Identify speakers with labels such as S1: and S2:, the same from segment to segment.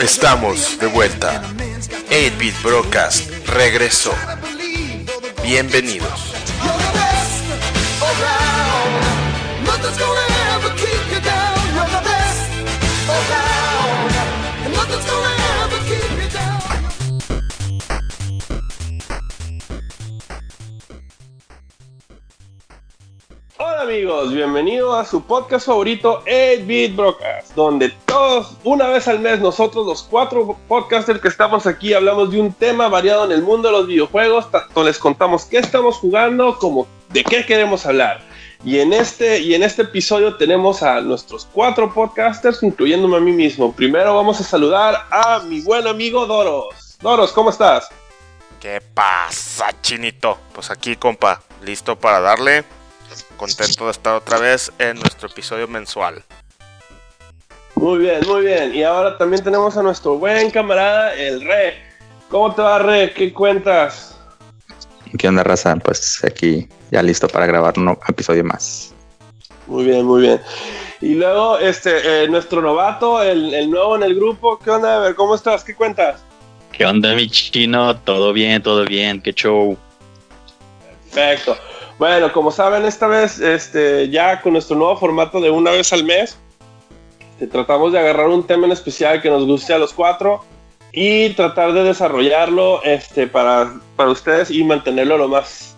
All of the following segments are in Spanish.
S1: Estamos de vuelta. 8-Bit Broadcast regresó. Bienvenidos.
S2: Hola amigos, bienvenidos a su podcast favorito 8-Bit Broadcast, donde todos, una vez al mes, nosotros los cuatro podcasters que estamos aquí hablamos de un tema variado en el mundo de los videojuegos, tanto les contamos qué estamos jugando como de qué queremos hablar. Y en este, y en este episodio tenemos a nuestros cuatro podcasters, incluyéndome a mí mismo. Primero vamos a saludar a mi buen amigo Doros. Doros, ¿cómo estás?
S3: ¿Qué pasa, chinito? Pues aquí, compa, listo para darle contento de estar otra vez en nuestro episodio mensual.
S2: Muy bien, muy bien. Y ahora también tenemos a nuestro buen camarada, el Re. ¿Cómo te va, Re? ¿Qué cuentas?
S4: ¿Qué onda, raza? Pues aquí ya listo para grabar un episodio más.
S2: Muy bien, muy bien. Y luego, este, eh, nuestro novato, el, el, nuevo en el grupo. ¿Qué onda? A ver, ¿cómo estás? ¿Qué cuentas?
S5: ¿Qué onda, mi chino? Todo bien, todo bien. ¿Qué show?
S2: Perfecto. Bueno, como saben, esta vez este, ya con nuestro nuevo formato de una vez al mes, tratamos de agarrar un tema en especial que nos guste a los cuatro y tratar de desarrollarlo este, para, para ustedes y mantenerlo lo más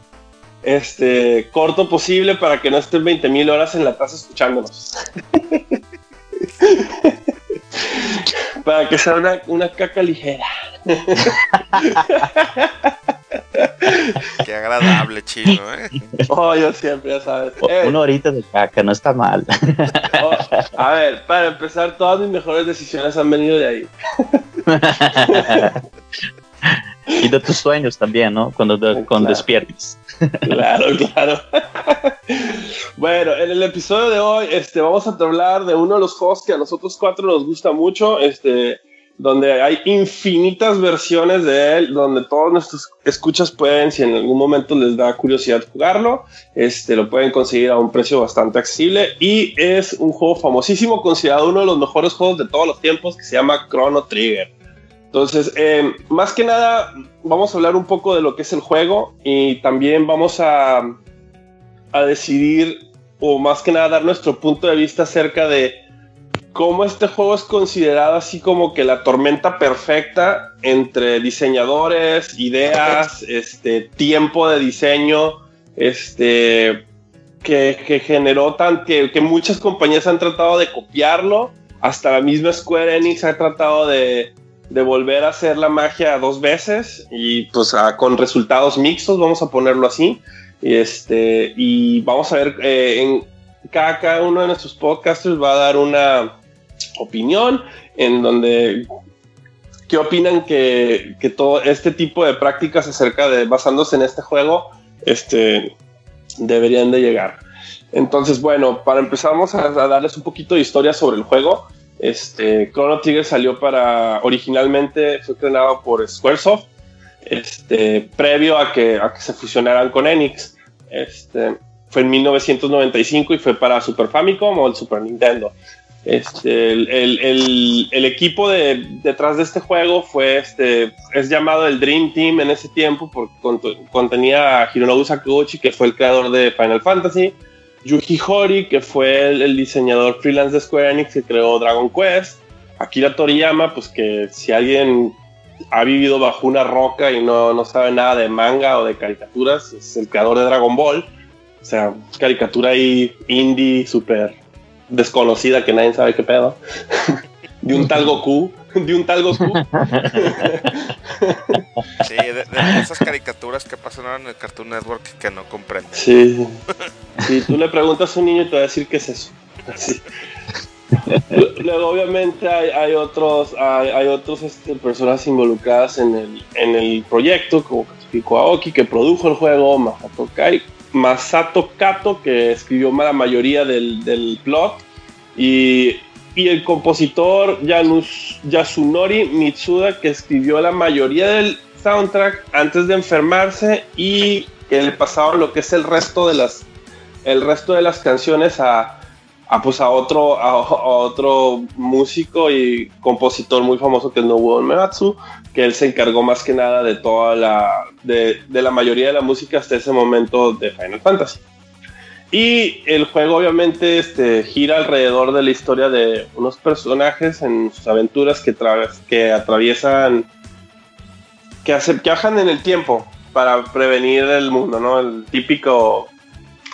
S2: este, corto posible para que no estén 20 mil horas en la taza escuchándonos. para que sea una, una caca ligera.
S3: Qué agradable, chino, ¿eh?
S2: Oh, yo siempre, ya sabes.
S5: Eh, Una horita de caca, no está mal.
S2: Oh, a ver, para empezar, todas mis mejores decisiones han venido de ahí.
S5: y de tus sueños también, ¿no? Cuando, de, cuando despiertes.
S2: Claro, claro. bueno, en el episodio de hoy este, vamos a hablar de uno de los juegos que a nosotros cuatro nos gusta mucho. Este, donde hay infinitas versiones de él, donde todos nuestros escuchas pueden, si en algún momento les da curiosidad jugarlo, este, lo pueden conseguir a un precio bastante accesible y es un juego famosísimo, considerado uno de los mejores juegos de todos los tiempos, que se llama Chrono Trigger. Entonces, eh, más que nada, vamos a hablar un poco de lo que es el juego y también vamos a, a decidir, o más que nada, dar nuestro punto de vista acerca de cómo este juego es considerado así como que la tormenta perfecta entre diseñadores, ideas, este, tiempo de diseño, este, que, generó tan, que, que, muchas compañías han tratado de copiarlo, hasta la misma Square Enix ha tratado de, de volver a hacer la magia dos veces y pues con resultados mixtos, vamos a ponerlo así. Este, y vamos a ver, eh, en, cada, cada uno de nuestros podcasters va a dar una, opinión, en donde qué opinan que, que, todo este tipo de prácticas acerca de basándose en este juego este, deberían de llegar. Entonces, bueno, para empezar vamos a, darles un poquito de historia sobre el juego. Este, Chrono Trigger salió para, originalmente fue creado por Squaresoft, este, previo a que, a que se fusionaran con Enix. Este, fue en 1995 y fue para Super Famicom o el Super Nintendo. Este, el, equipo de, detrás de este juego fue este, es llamado el Dream Team en ese tiempo porque contenía a Hironobu Sakaguchi, que fue el creador de Final Fantasy, Yuki Hori, que fue el, diseñador freelance de Square Enix que creó Dragon Quest, Akira Toriyama, pues que si alguien ha vivido bajo una roca y no, no sabe nada de manga o de caricaturas, es el creador de Dragon Ball. O sea, caricatura ahí indie, súper desconocida que nadie sabe qué pedo. de un tal Goku. De un tal Goku.
S3: sí, de, esas caricaturas que pasan ahora en el Cartoon Network que no comprende.
S2: Sí. Si tú le preguntas a un niño, te va a decir qué es eso. Luego, obviamente, hay, otros, hay, otros este, personas involucradas en el, en el proyecto, como Katsuhiko Aoki, que produjo el juego, Masato Kai, Masato Kato, que escribió la mayoría del, del plot, y, y, el compositor Yasunori Mitsuda, que escribió la mayoría del soundtrack antes de enfermarse y que le lo que es el resto de las, el resto de las canciones a, a, pues, a, otro, a, otro músico y compositor muy famoso que es Nobuo Uematsu, que él se encargó más que nada de toda la, de, de la mayoría de la música hasta ese momento de Final Fantasy. Y el juego obviamente este, gira alrededor de la historia de unos personajes en sus aventuras que, que atraviesan, que, hace, que en el tiempo para prevenir el mundo, ¿no? El típico...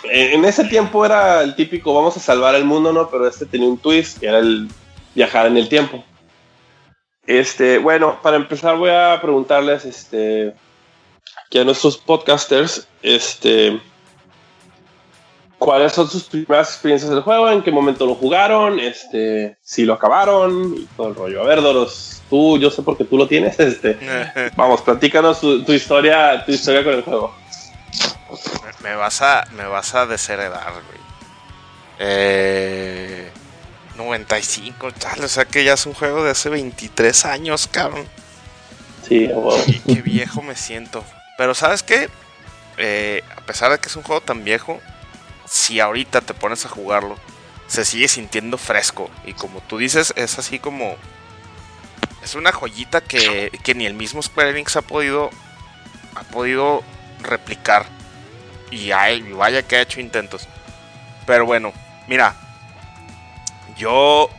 S2: En ese tiempo era el típico vamos a salvar el mundo, ¿no? Pero este tenía un twist que era el viajar en el tiempo. Este, bueno, para empezar voy a preguntarles este, que a nuestros podcasters, este, cuáles son sus primeras experiencias del juego, en qué momento lo jugaron, este, si lo acabaron y todo el rollo. A ver, Doros, tú, yo sé por qué tú lo tienes, este, vamos, platícanos tu, historia, tu historia con el juego.
S3: Me, vas a, me vas a desheredar, güey. Eh, 95, tal, o sea que ya es un juego de hace 23 años, cabrón.
S2: Sí, wow.
S3: qué viejo me siento. Pero ¿sabes qué? Eh, a pesar de que es un juego tan viejo, si ahorita te pones a jugarlo, se sigue sintiendo fresco. Y como tú dices, es así como... Es una joyita que, ni el mismo Square Enix ha podido, ha podido replicar. Y hay, vaya que ha hecho intentos. Pero bueno, mira, yo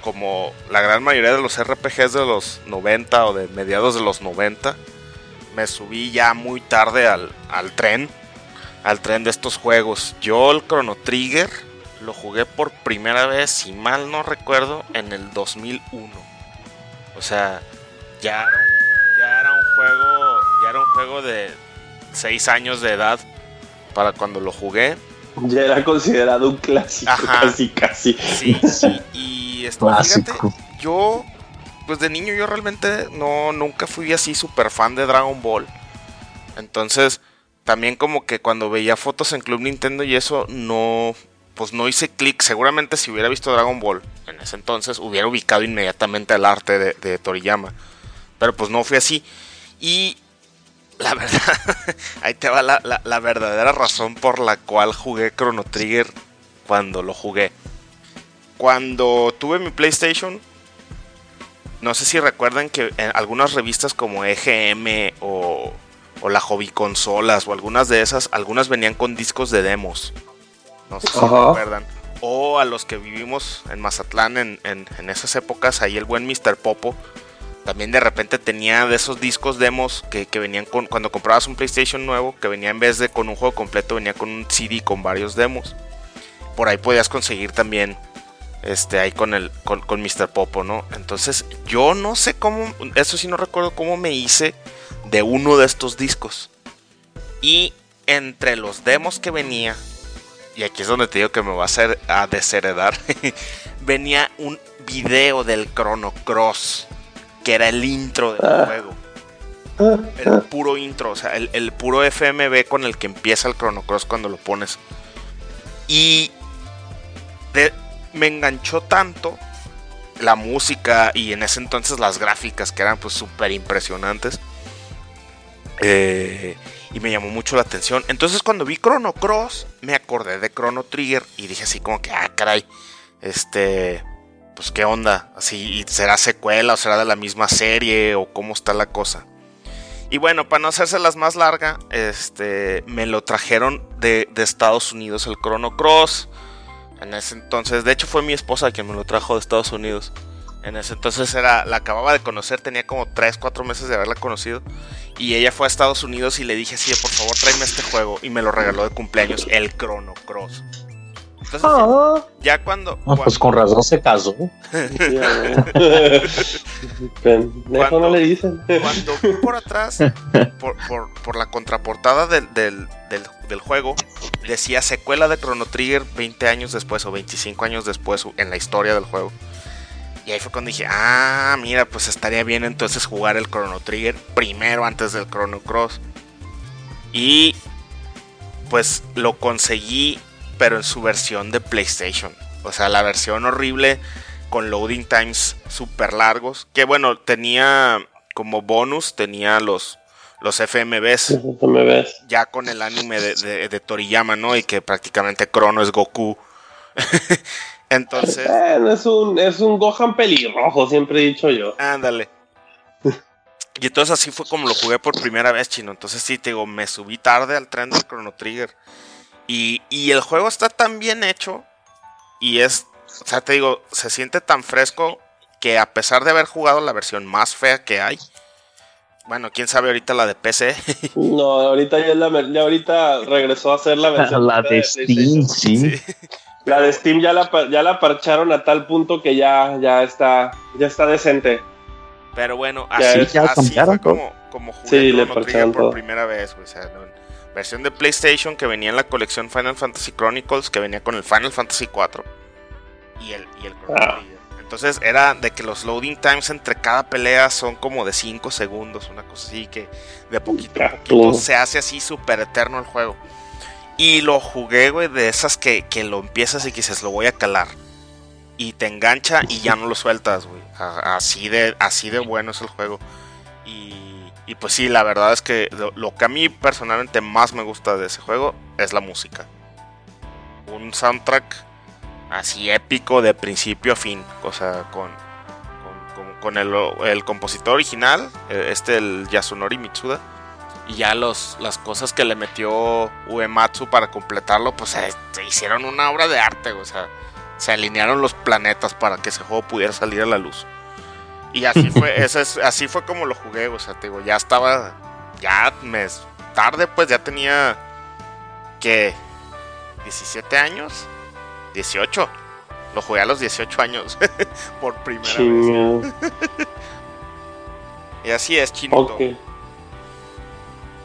S3: como la gran mayoría de los RPGs de los 90 o de mediados de los 90, me subí ya muy tarde al, al tren al tren de estos juegos. Yo el Chrono Trigger lo jugué por primera vez, si mal no recuerdo, en el 2001. O sea, ya, ya era un juego, ya era un juego de 6 años de edad para cuando lo jugué.
S2: Ya era considerado un clásico, casi, casi.
S3: Sí, sí. Y esto, fíjate, yo, pues de niño yo realmente no, nunca fui así súper fan de Dragon Ball. Entonces, también como que cuando veía fotos en Club Nintendo y eso no pues no hice clic. Seguramente si hubiera visto Dragon Ball en ese entonces hubiera ubicado inmediatamente el arte de, Toriyama. Pero pues no fue así. Y la verdad, ahí te va la, la, verdadera razón por la cual jugué Chrono Trigger cuando lo jugué. Cuando tuve mi PlayStation, no sé si recuerdan que en algunas revistas como EGM o o la hobby consolas o algunas de esas, algunas venían con discos de demos. No sé si recuerdan. O a los que vivimos en Mazatlán en, en, esas épocas, ahí el buen Mr. Popo también de repente tenía de esos discos demos que, venían con cuando comprabas un PlayStation nuevo, que venía en vez de con un juego completo, venía con un CD con varios demos. Por ahí podías conseguir también este ahí con el con, con Mr. Popo, ¿no? Entonces, yo no sé cómo, eso sí no recuerdo cómo me hice de uno de estos discos. Y entre los demos que venía, y aquí es donde te digo que me va a hacer a desheredar, venía un video del Chrono Cross, que era el intro del ah. juego. El puro intro, o sea, el, puro FMV con el que empieza el Chrono Cross cuando lo pones. Y me enganchó tanto la música y en ese entonces las gráficas que eran pues súper impresionantes eh, y me llamó mucho la atención. Entonces cuando vi Chrono Cross, me acordé de Chrono Trigger y dije así como que, ah, caray, este, pues qué onda, así, ¿será secuela o será de la misma serie o cómo está la cosa? Y bueno, para no hacerse las más larga, este, me lo trajeron de, de Estados Unidos el Chrono Cross. En ese entonces, de hecho fue mi esposa quien me lo trajo de Estados Unidos. En ese entonces era, la acababa de conocer, tenía como 3, 4 meses de haberla conocido. Y ella fue a Estados Unidos y le dije así, por favor tráeme este juego. Y me lo regaló de cumpleaños, el Chrono Cross. Entonces, ah. ya cuando,
S5: ah, Pues con razón se casó.
S2: cuando, no le dicen.
S3: cuando vi por atrás, por, por, por la contraportada del, del, del, juego, decía secuela de Chrono Trigger 20 años después o 25 años después en la historia del juego. Y ahí fue cuando dije, ah, mira, pues estaría bien entonces jugar el Chrono Trigger primero antes del Chrono Cross. Y pues lo conseguí, pero en su versión de PlayStation. O sea, la versión horrible con loading times super largos. Que bueno, tenía como bonus, tenía los, los FMVs. Ya con el anime de, de Toriyama, ¿no? Y que prácticamente Chrono es Goku. Entonces.
S2: es, un, es un Gohan pelirrojo, siempre he dicho yo.
S3: Ándale. Y entonces así fue como lo jugué por primera vez, chino. Entonces sí, te digo, me subí tarde al tren del Chrono Trigger. Y, y el juego está tan bien hecho. Y es, o sea, te digo, se siente tan fresco que a pesar de haber jugado la versión más fea que hay, bueno, quién sabe ahorita la de PC.
S2: no, ahorita ya, la, ya ahorita regresó a hacer la versión
S5: la de, Steam, sí.
S2: La de Steam ya la, ya la parcharon a tal punto que ya, ya está, ya está decente.
S3: Pero bueno, así, fue como, como jugué por primera vez, O sea, versión de PlayStation que venía en la colección Final Fantasy Chronicles, que venía con el Final Fantasy 4 y el, y el ah. Entonces era de que los loading times entre cada pelea son como de 5 segundos, una cosa así que de poquito a poquito se hace así súper eterno el juego. Y lo jugué, güey, de esas que, lo empiezas y que dices, lo voy a calar. Y te engancha y ya no lo sueltas, güey. Así de, así de bueno es el juego. Y, pues sí, la verdad es que lo que a mí personalmente más me gusta de ese juego es la música. Un soundtrack así épico de principio a fin, o sea, con, con, el, compositor original, eh, este el Yasunori Mitsuda, y ya los, las cosas que le metió Uematsu para completarlo, pues se, hicieron una obra de arte, o sea, se alinearon los planetas para que ese juego pudiera salir a la luz. Y así fue, ese es, así fue como lo jugué, o sea, te digo, ya estaba, ya mes tarde, pues ya tenía que 17 años 18. Lo jugué a los 18 años por primera vez. y así es, chinito.
S2: Ok.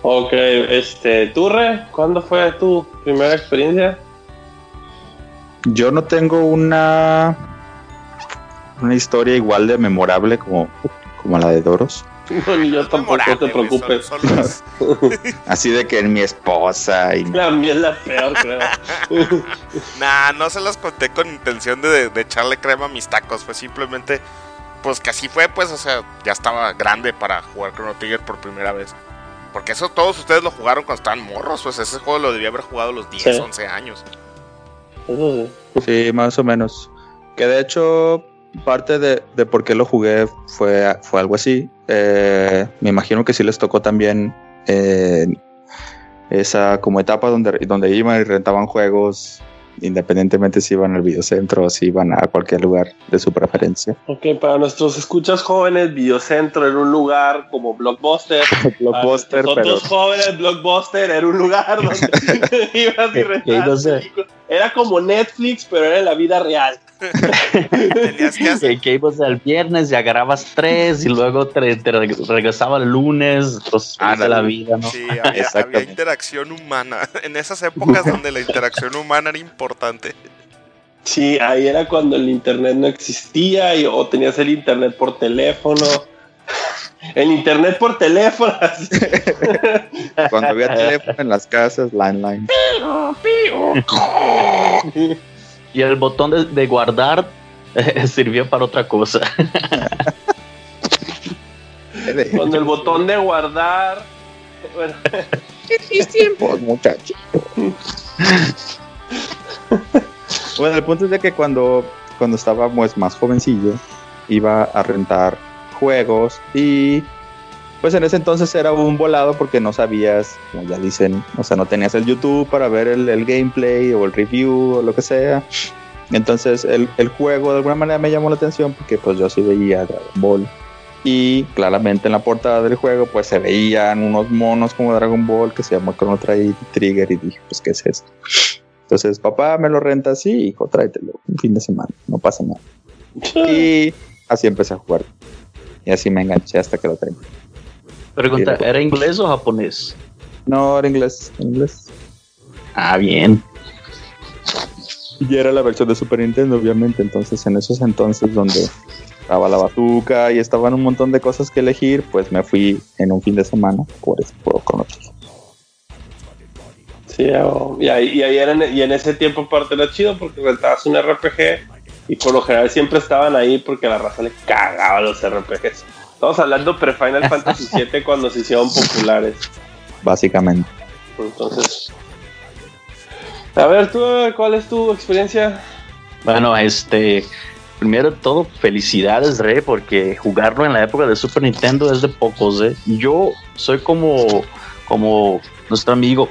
S2: Ok, este, Turre, ¿cuándo fue tu primera experiencia?
S4: Yo no tengo una una historia igual de memorable como, como la de Doros.
S2: No, ni yo tampoco, te preocupes.
S4: Así de que mi esposa y...
S2: La mía es la peor, creo.
S3: nah, no se las conté con intención de, echarle crema a mis tacos. Fue simplemente, pues que así fue, pues, o sea, ya estaba grande para jugar Chrono Trigger por primera vez. Porque eso todos ustedes lo jugaron cuando estaban morros, pues ese juego lo debía haber jugado a los 10, 11 años.
S4: Eso sí. Sí, más o menos. Que de hecho, parte de, por qué lo jugué fue, fue algo así. Eh, me imagino que sí les tocó también eh, esa como etapa donde, donde iban y rentaban juegos independientemente si iban al videocentro o si iban a cualquier lugar de su preferencia.
S2: Ok, para nuestros escuchas jóvenes, videocentro era un lugar como Blockbuster.
S4: Blockbuster,
S2: para nosotros jóvenes, Blockbuster era un lugar donde ibas y rentabas Era como Netflix, pero era en la vida real.
S5: Tenías que hacer. Que, ibas el viernes y agarrabas tres y luego te, regresaba el lunes, pues ah, de la vida, ¿no?
S3: Sí, había, interacción humana. En esas épocas donde la interacción humana era importante.
S2: Sí, ahí era cuando el internet no existía y, o tenías el internet por teléfono. El internet por teléfono.
S4: Cuando había teléfono en las casas, landline.
S5: Y el botón de, guardar eh, sirvió para otra cosa.
S2: Con el botón de guardar. Bueno. ¿Qué
S4: tiempo, muchachos? bueno, el punto es de que cuando, cuando estaba pues, más jovencillo, iba a rentar juegos y pues en ese entonces era un volado porque no sabías, como ya dicen, o sea, no tenías el YouTube para ver el, gameplay o el review o lo que sea. Entonces el, juego de alguna manera me llamó la atención porque pues yo sí veía Dragon Ball y claramente en la portada del juego pues se veían unos monos como Dragon Ball que se llama Chrono Trigger y dije pues qué es esto. Entonces papá me lo renta así, hijo tráetelo un fin de semana, no pasa nada. y así empecé a jugar y así me enganché hasta que lo tengo.
S5: Pregunta, ¿era inglés o japonés?
S4: No, era inglés, inglés.
S5: Ah, bien.
S4: Y era la versión de Super Nintendo, obviamente. Entonces, en esos entonces donde estaba la batuca y estaban un montón de cosas que elegir, pues me fui en un fin de semana por ese juego con otros.
S2: Sí, y ahí, y ahí y en ese tiempo aparte era chido porque rentabas un RPG y por lo general siempre estaban ahí porque la raza le cagaba los RPGs. Estamos hablando pre-Final Fantasy VII cuando se hicieron populares.
S4: Básicamente.
S2: Entonces. A ver, tú, ¿cuál es tu experiencia?
S5: Bueno, este, primero de todo, felicidades, Rey, porque jugarlo en la época de Super Nintendo es de pocos, ¿eh? Yo soy como, como nuestro amigo,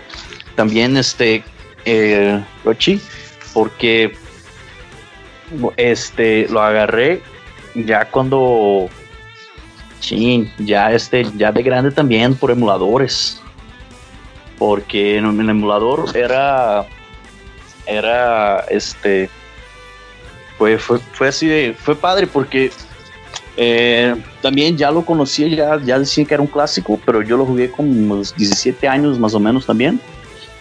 S5: también este, eh, Rochi, porque este, lo agarré ya cuando, sí, ya este, ya de grande también por emuladores, porque en el emulador era, era, este, fue, fue, así, fue padre porque eh, también ya lo conocía, ya, ya decía que era un clásico, pero yo lo jugué con unos 17 años más o menos también.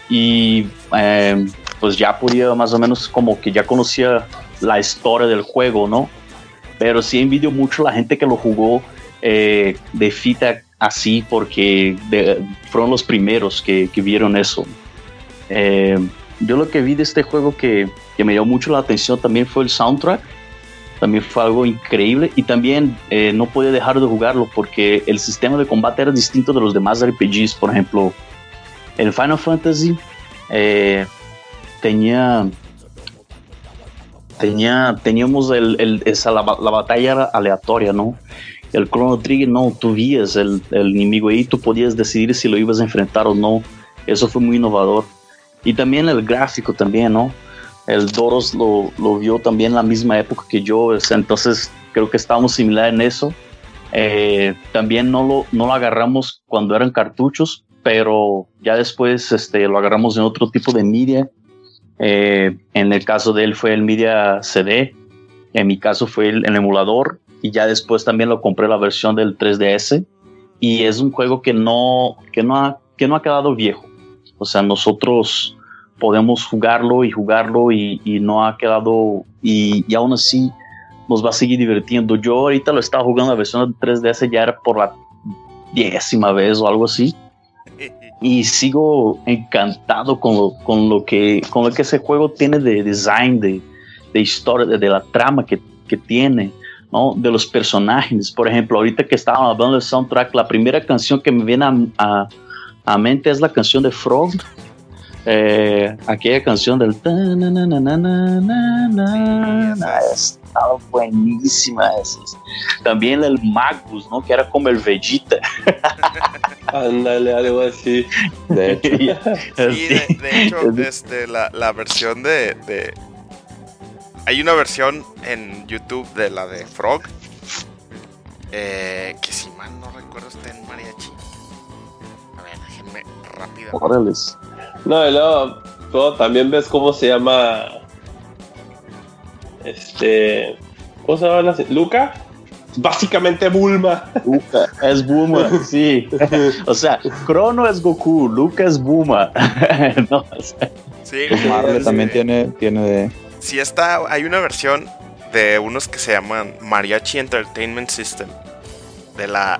S5: Y eh, pues ya podía más o menos como que ya conocía la historia del juego, ¿no? Pero sí envidio mucho a la gente que lo jugó eh, de fita así porque fueron los primeros que, que vieron eso. yo lo que vi de este juego que, que me llamó mucho la atención también fue el soundtrack también fue algo increíble y también eh, no podía dejar de jugarlo porque el sistema de combate era distinto de los demás RPGs. Por ejemplo, el Final Fantasy eh, tenía, tenía, teníamos el, esa, la, batalla aleatoria, ¿no? El Chrono Trigger no, tú vías el, el enemigo y tú podías decidir si lo ibas a enfrentar o no. Eso fue muy innovador. Y también el gráfico también, ¿no? el Doros lo, lo vio también en la misma época que yo, entonces creo que estábamos similar en eso. Eh, también no lo, no lo agarramos cuando eran cartuchos, pero ya después este, lo agarramos en otro tipo de media. Eh, en el caso de él fue el media CD, en mi caso fue el, emulador y ya después también lo compré la versión del 3DS y es un juego que no, que no, ha, que no ha quedado viejo. O sea, nosotros podemos jugarlo y jugarlo y, no ha quedado y, y, aún así nos va a seguir divirtiendo. Yo ahorita lo estaba jugando la versión de 3DS ya era por la décima vez o algo así y sigo encantado con lo, con lo que con lo que ese juego tiene de design, de, de historia, de, la trama que, que tiene. ¿No? de los personajes. Por ejemplo, ahorita que estábamos hablando del soundtrack, la primera canción que me viene a, a, a mente es la canción de Frog, eh, aquella canción del estaba buenísima también el Magus no que era como el Vegeta.
S2: Ándale algo así.
S3: De hecho, sí, de, hecho este, la, la versión de, de, hay una versión en YouTube de la de Frog eh, que si mal no recuerdo está en mariachi a ver déjenme rápido
S5: Órales.
S2: No, y luego, también ves cómo se llama. Este. ¿Cómo se llama? Luca. Básicamente Bulma.
S5: Luca es Bulma, sí. o sea, Crono es Goku, Luca es Bulma. no,
S4: sí, Marvel también tiene, tiene de.
S3: Sí, está. Hay una versión de unos que se llaman Mariachi Entertainment System. De la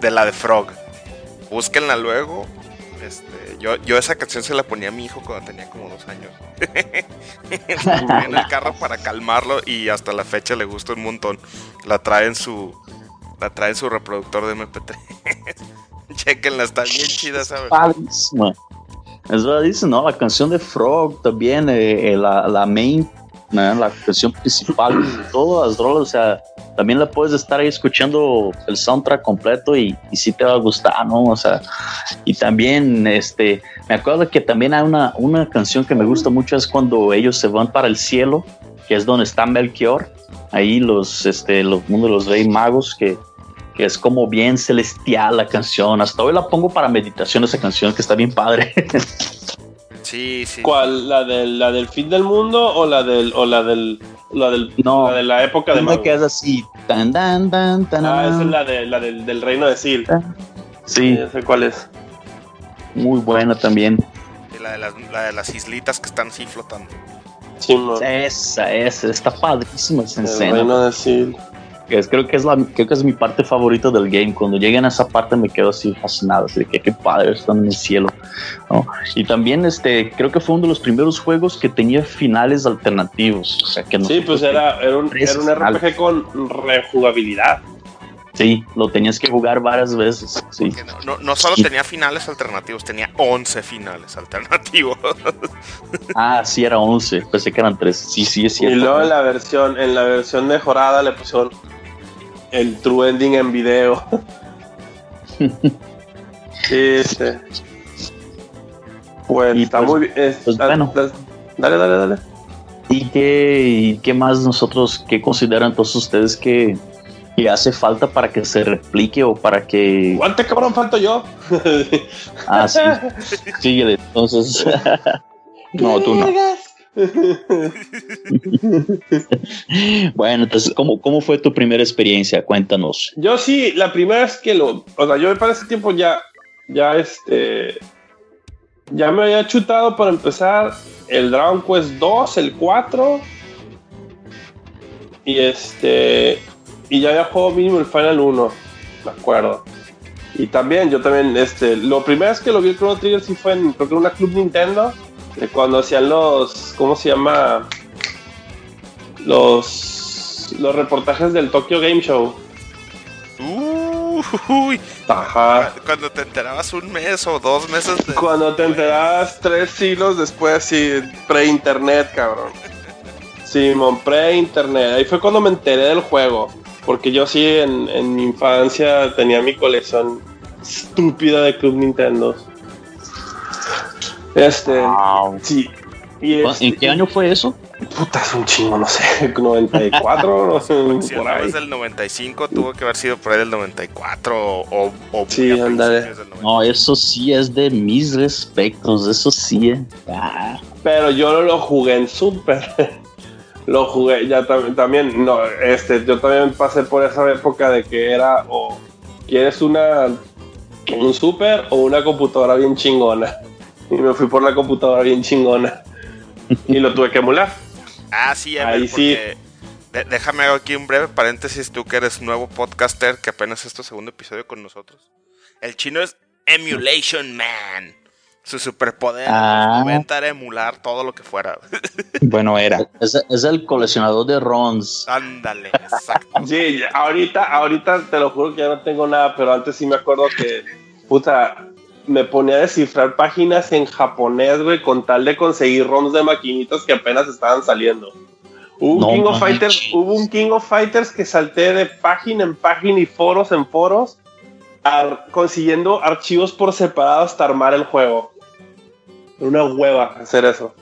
S3: de, la, Frog. Búsquenla luego este, yo, esa canción se la ponía a mi hijo cuando tenía como dos años. en el carro para calmarlo y hasta la fecha le gusta un montón. La trae en su, la trae en su reproductor de MP3. Chequenla, está bien chida, ¿sabes?
S5: Eso dice, ¿no? La canción de Frog también, eh, eh, la, la main la canción principal, todas las drogas, o sea, también la puedes estar ahí escuchando el soundtrack completo y, y sí te va a gustar, ¿no? O sea, y también, este, me acuerdo que también hay una, una canción que me gusta mucho, es cuando ellos se van para el cielo, que es donde está Melchior, ahí los, este, los, uno de los reyes magos que, que es como bien celestial la canción. Hasta hoy la pongo para meditación esa canción que está bien padre.
S3: Sí, sí.
S2: ¿Cuál? ¿La del, la del fin del mundo o la del, o la del, la del,
S5: no,
S2: la de la época de
S5: Mago? que es así. Tan, tan, tan, tan,
S2: ah, esa es la, de, la del, del reino de Sil.
S5: Sí.
S2: Ya sé cuál es.
S5: Muy buena también.
S3: Y la de las, la de las islitas que están así flotando.
S2: Sí, no.
S5: Esa, esa, está padrísima esa
S2: el
S5: escena.
S2: reino de Sil.
S5: Es, creo que es la creo que es mi parte favorita del game cuando lleguen a esa parte me quedo así fascinado así de que qué padre están en el cielo ¿no? y también este creo que fue uno de los primeros juegos que tenía finales alternativos o sea que no
S2: sí pues era, era un, era un RPG con rejugabilidad
S5: Sí, lo tenías que jugar varias veces. Sí.
S3: No, no, solo tenía finales alternativos, tenía 11 finales alternativos.
S5: ah, sí, era 11. Pensé que eran 3. Sí, sí, es cierto.
S2: Y luego en la versión, en la versión mejorada le pusieron el true ending en video. sí, sí. Pues está pues, muy bien. Pues, bueno. Dale, dale, dale.
S5: ¿Y qué, ¿Y qué más nosotros, qué consideran todos ustedes que, que hace falta para que se replique o para que.
S2: ¿Cuánto cabrón falto yo?
S5: ah, sí. Síguele, entonces. no, tú no. bueno, entonces, ¿cómo, ¿cómo fue tu primera experiencia? Cuéntanos.
S2: Yo sí, la primera vez que lo. O sea, yo para ese tiempo ya. Ya este. Ya me había chutado para empezar el Dragon Quest 2, el 4. Y este y ya había jugado mínimo el Final 1, me acuerdo. Y también, yo también, este, lo primero es que lo vi el Chrono Trigger sí fue en, creo que una Club Nintendo, de cuando hacían los, ¿cómo se llama? Los, los reportajes del Tokyo Game Show.
S3: Uy, Ajá. Cuando te enterabas un mes o dos meses.
S2: Cuando te enterabas tres siglos después, sí, pre-internet, cabrón. Simón, pre-internet. Ahí fue cuando me enteré del juego. Porque yo sí en, mi infancia tenía mi colección estúpida de Club Nintendo. Este. Sí.
S5: Y ¿En este, qué año fue eso?
S2: Puta, es un chingo, no sé, 94, no sé,
S3: si por ahí. del 95, tuvo que haber sido por ahí del 94 o, o
S2: Sí, andale.
S5: No, eso sí es de mis respetos, eso sí. Eh.
S2: Ah. Pero yo no lo jugué en Super lo jugué ya también, no, este, yo también pasé por esa época de que era o quieres una un super o una computadora bien chingona. Y me fui por la computadora bien chingona. y lo tuve que emular.
S3: Ah, sí, Ahí sí. déjame hago aquí un breve paréntesis, tú que eres nuevo podcaster, que apenas es tu segundo episodio con nosotros. El chino es Emulation Man. Su superpoder ah. era emular todo lo que fuera.
S5: Bueno, era. Es, el coleccionador de ROMs.
S3: Ándale, exacto.
S2: Sí, ahorita, ahorita te lo juro que ya no tengo nada, pero antes sí me acuerdo que, puta, me ponía a descifrar páginas en japonés, güey, con tal de conseguir ROMs de maquinitas que apenas estaban saliendo. Hubo, King of Fighters, hubo un King of Fighters que salté de página en página y foros en foros, consiguiendo archivos por separado hasta armar el juego una hueva hacer eso.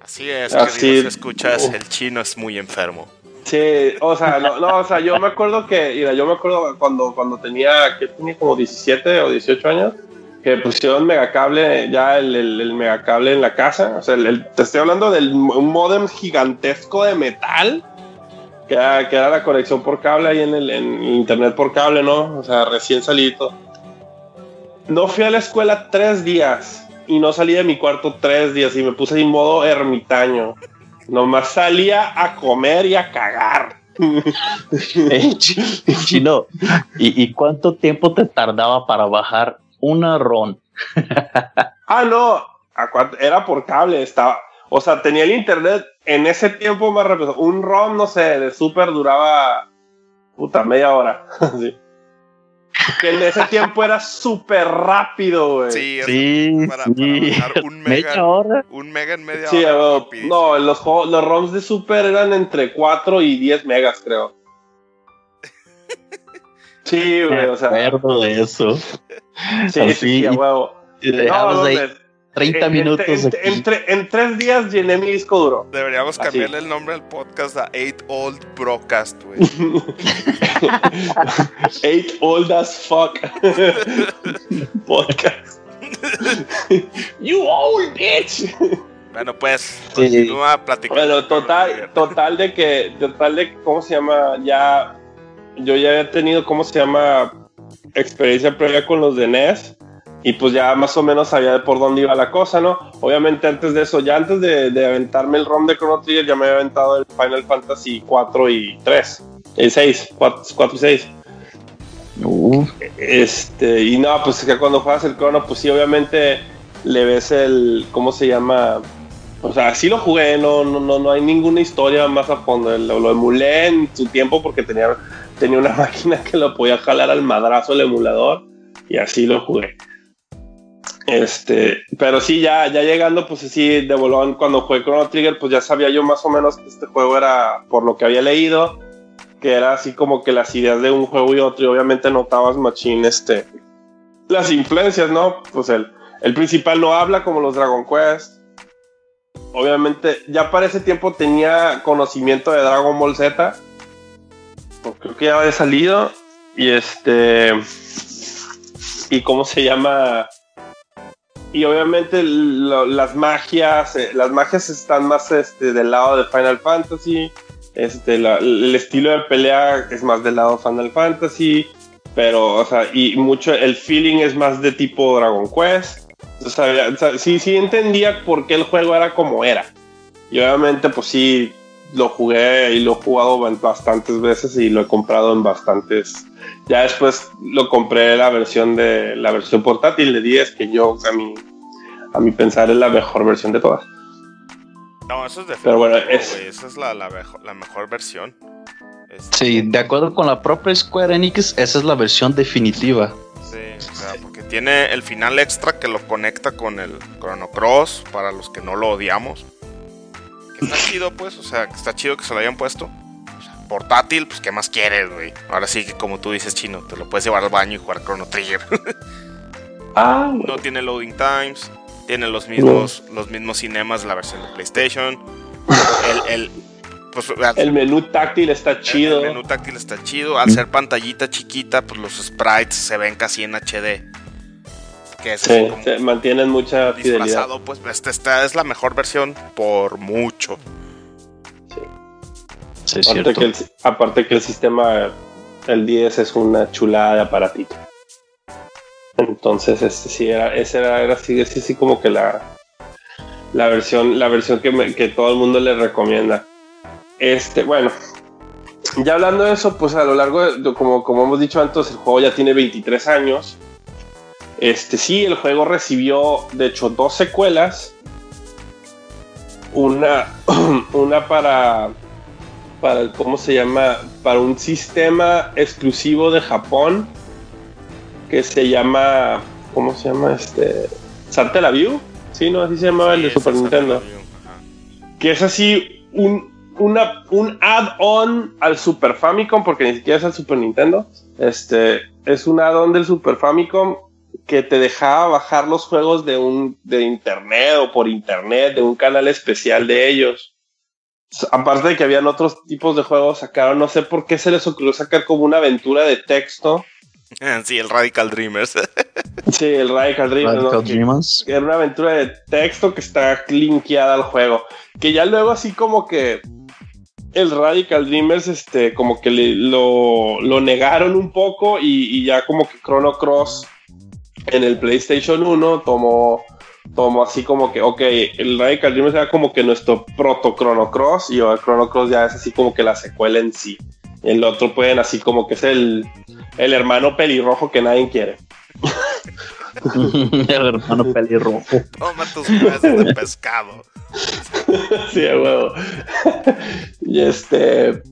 S3: Así es, Así, si escuchas, el chino es muy enfermo.
S2: Sí, o sea, no, no, o sea, yo me acuerdo que, mira, yo me acuerdo cuando, cuando tenía, que tenía como 17 o 18 años, que pusieron megacable, ya el, el, megacable en la casa, o sea, te estoy hablando del un modem gigantesco de metal, que era, que era la conexión por cable ahí en el en internet por cable, ¿no? O sea, recién salido. No fui a la escuela tres días y no salí de mi cuarto tres días y me puse en modo ermitaño. Nomás salía a comer y a cagar.
S5: Chino, ¿y, cuánto tiempo te tardaba para bajar una RON?
S2: ah, no, era por cable, estaba, o sea, tenía el internet en ese tiempo más rápido. Un ROM, no sé, de super duraba puta media hora. sí que en ese tiempo era súper rápido, güey.
S5: Sí, sí, para,
S3: un mega, un mega en media
S2: sí, hora. no, los, los ROMs de Super eran entre 4 y 10 megas, creo. Sí, güey, o sea.
S5: Me acuerdo de eso.
S2: Sí, sí, sí, a huevo.
S5: No, 30 minutos.
S2: En, tres días llené mi disco duro.
S3: Deberíamos cambiarle el nombre al podcast a Eight Old Broadcast, güey.
S2: Eight Old as Fuck Podcast. you old bitch.
S3: Bueno, pues, continúa platicando.
S2: Bueno, total, total de que, total de ¿cómo se llama? Ya, yo ya he tenido, ¿cómo se llama? Experiencia previa con los de NES y pues ya más o menos sabía por dónde iba la cosa, ¿no? Obviamente antes de eso, ya antes de, aventarme el ROM de Chrono Trigger, ya me había aventado el Final Fantasy 4 y 3, el 6, 4, y 6. Este, y no, pues que cuando juegas el Chrono, pues sí, obviamente le ves el, ¿cómo se llama? O sea, sí lo jugué, no, no, no, no hay ninguna historia más a fondo. Lo, lo, emulé en su tiempo porque tenía, tenía una máquina que lo podía jalar al madrazo el emulador y así lo jugué. Este, pero sí, ya, ya llegando, pues sí, de bolón, cuando jugué Chrono Trigger, pues ya sabía yo más o menos que este juego era, por lo que había leído, que era así como que las ideas de un juego y otro, y obviamente notabas machín, este, las influencias, ¿no? Pues el, el principal no habla como los Dragon Quest. Obviamente, ya para ese tiempo tenía conocimiento de Dragon Ball Z. Creo que ya había salido. Y este. Y cómo se llama. Y obviamente las magias. Eh, las magias están más este, del lado de Final Fantasy. Este, el estilo de pelea es más del lado Final Fantasy. Pero, o sea, y mucho. El feeling es más de tipo Dragon Quest. O sea, sí, sí entendía por qué el juego era como era. Y obviamente, pues sí, lo jugué y lo he jugado bastantes veces y lo he comprado en bastantes. Ya después lo compré la versión de la versión portátil de 10, que yo a mi, a mi pensar es la mejor versión de todas.
S3: No, eso es de
S2: Pero bueno, es...
S3: esa es la, la, mejor, la mejor versión.
S5: Este, sí, de acuerdo con la propia Square Enix, esa es la versión definitiva.
S3: Sí, o sea, porque tiene el final extra que lo conecta con el Chrono Cross, para los que no lo odiamos. Que está chido, pues, o sea, que está chido que se lo hayan puesto. portátil, pues, ¿qué más quieres, güey? Ahora sí que, como tú dices, chino, te lo puedes llevar al baño y jugar Chrono Trigger.
S2: ah,
S3: No tiene loading times, tiene los mismos, los mismos cinemas de la versión de PlayStation. El, el, pues,
S2: el menú táctil está chido.
S3: El, menú táctil está chido. Al ser pantallita chiquita, pues los sprites se ven casi en HD.
S2: Que es sí, se mantienen mucha fidelidad.
S3: Pues esta, esta, es la mejor versión por mucho.
S2: Sí. sí aparte, que el, aparte que el sistema, el 10 es una chulada de aparatito. Entonces, este sí era, ese era, era así, así, así como que la, la versión, la versión que, me, que todo el mundo le recomienda. Este, bueno, ya hablando de eso, pues a lo largo de, como, como hemos dicho antes, el juego ya tiene 23 años. Este, sí, el juego recibió, de hecho, dos secuelas. Una, una para, para, ¿cómo se llama? Para un sistema exclusivo de Japón que se llama, ¿cómo se llama? Este, View, sí, no, así se llamaba el de Super Nintendo. Que es así un, una, un add-on al Super Famicom, porque ni siquiera es el Super Nintendo. Este, es un add-on del Super Famicom que te dejaba bajar los juegos de un de internet o por internet, de un canal especial de ellos. Aparte de que habían otros tipos de juegos, sacaron, no sé por qué se les ocurrió sacar como una aventura de texto.
S3: Sí, el Radical Dreamers.
S2: sí, el Radical Dreamers. era una aventura de texto que está linkeada al juego. Que ya luego así como que el Radical Dreamers, este, como que lo, lo, negaron un poco y, ya como que Chrono Cross en el PlayStation 1 tomó, tomó así como que, ok, el Radical Dreamers era como que nuestro proto Chrono Cross y el Chrono Cross ya es así como que la secuela en sí. El otro pueden así como que es el, el hermano pelirrojo que nadie quiere.
S5: el hermano pelirrojo.
S3: Toma tus huevos de pescado.
S2: sí, huevo. y este.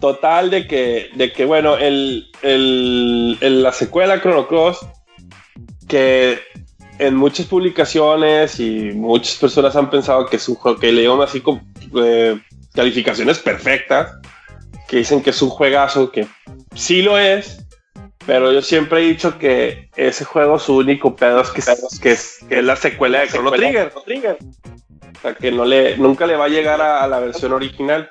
S2: Total de que, de que bueno, el, el, la secuela Chrono Cross, que en muchas publicaciones y muchas personas han pensado que es un juego que le así con eh, calificaciones perfectas, que dicen que es un juegazo, que sí lo es, pero yo siempre he dicho que ese juego su único pedo es que, que, es, que es la secuela de Chrono Trigger. Trigger. O sea, que no le, nunca le va a llegar a, la versión original.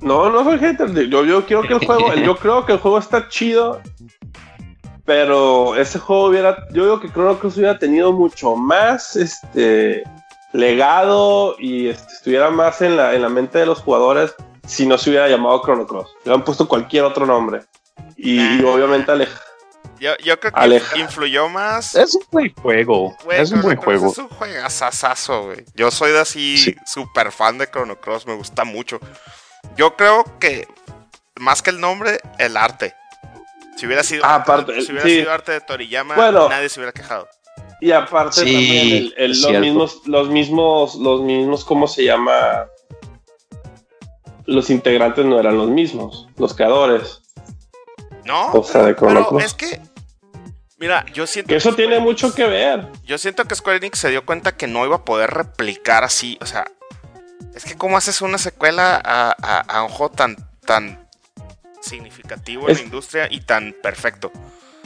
S2: No, no soy hater. Yo, yo quiero que el juego, yo creo que el juego está chido. Pero ese juego hubiera, yo digo que Chrono Cross hubiera tenido mucho más este legado y este, estuviera más en la, en la mente de los jugadores si no se hubiera llamado Chrono Cross. Le han puesto cualquier otro nombre. Y, obviamente Aleja.
S3: Yo, yo creo que influyó más.
S5: Es un buen juego. es un buen juego.
S3: Es un juegazazazo, güey. Yo soy de así super fan de Chrono Cross, me gusta mucho. Yo creo que más que el nombre, el arte. Si hubiera sido,
S2: ah, aparte,
S3: si hubiera sido arte de Toriyama, nadie se hubiera quejado.
S2: Y aparte también los mismos, los mismos, los mismos, ¿cómo se llama? Los integrantes no eran los mismos, los creadores.
S3: No, o sea, de pero es que Mira, yo siento
S2: que eso tiene mucho que ver.
S3: Yo siento que Square Enix se dio cuenta que no iba a poder replicar así, o sea, es que cómo haces una secuela a, un juego tan tan significativo en la industria y tan perfecto.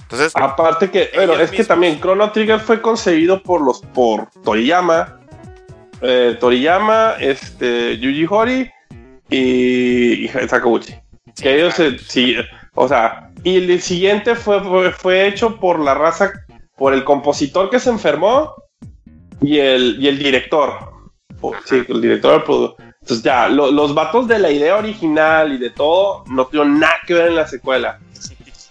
S3: Entonces,
S2: aparte que, bueno, es que también Chrono Trigger fue concebido por los por Toriyama, eh, Toriyama, este, Yuji Hori y, y Sakaguchi. que ellos, sí, o sea, y el siguiente fue, fue, hecho por la raza, por el compositor que se enfermó y el, y el director. sí, el director del Entonces ya, los vatos de la idea original y de todo no tuvieron nada que ver en la secuela.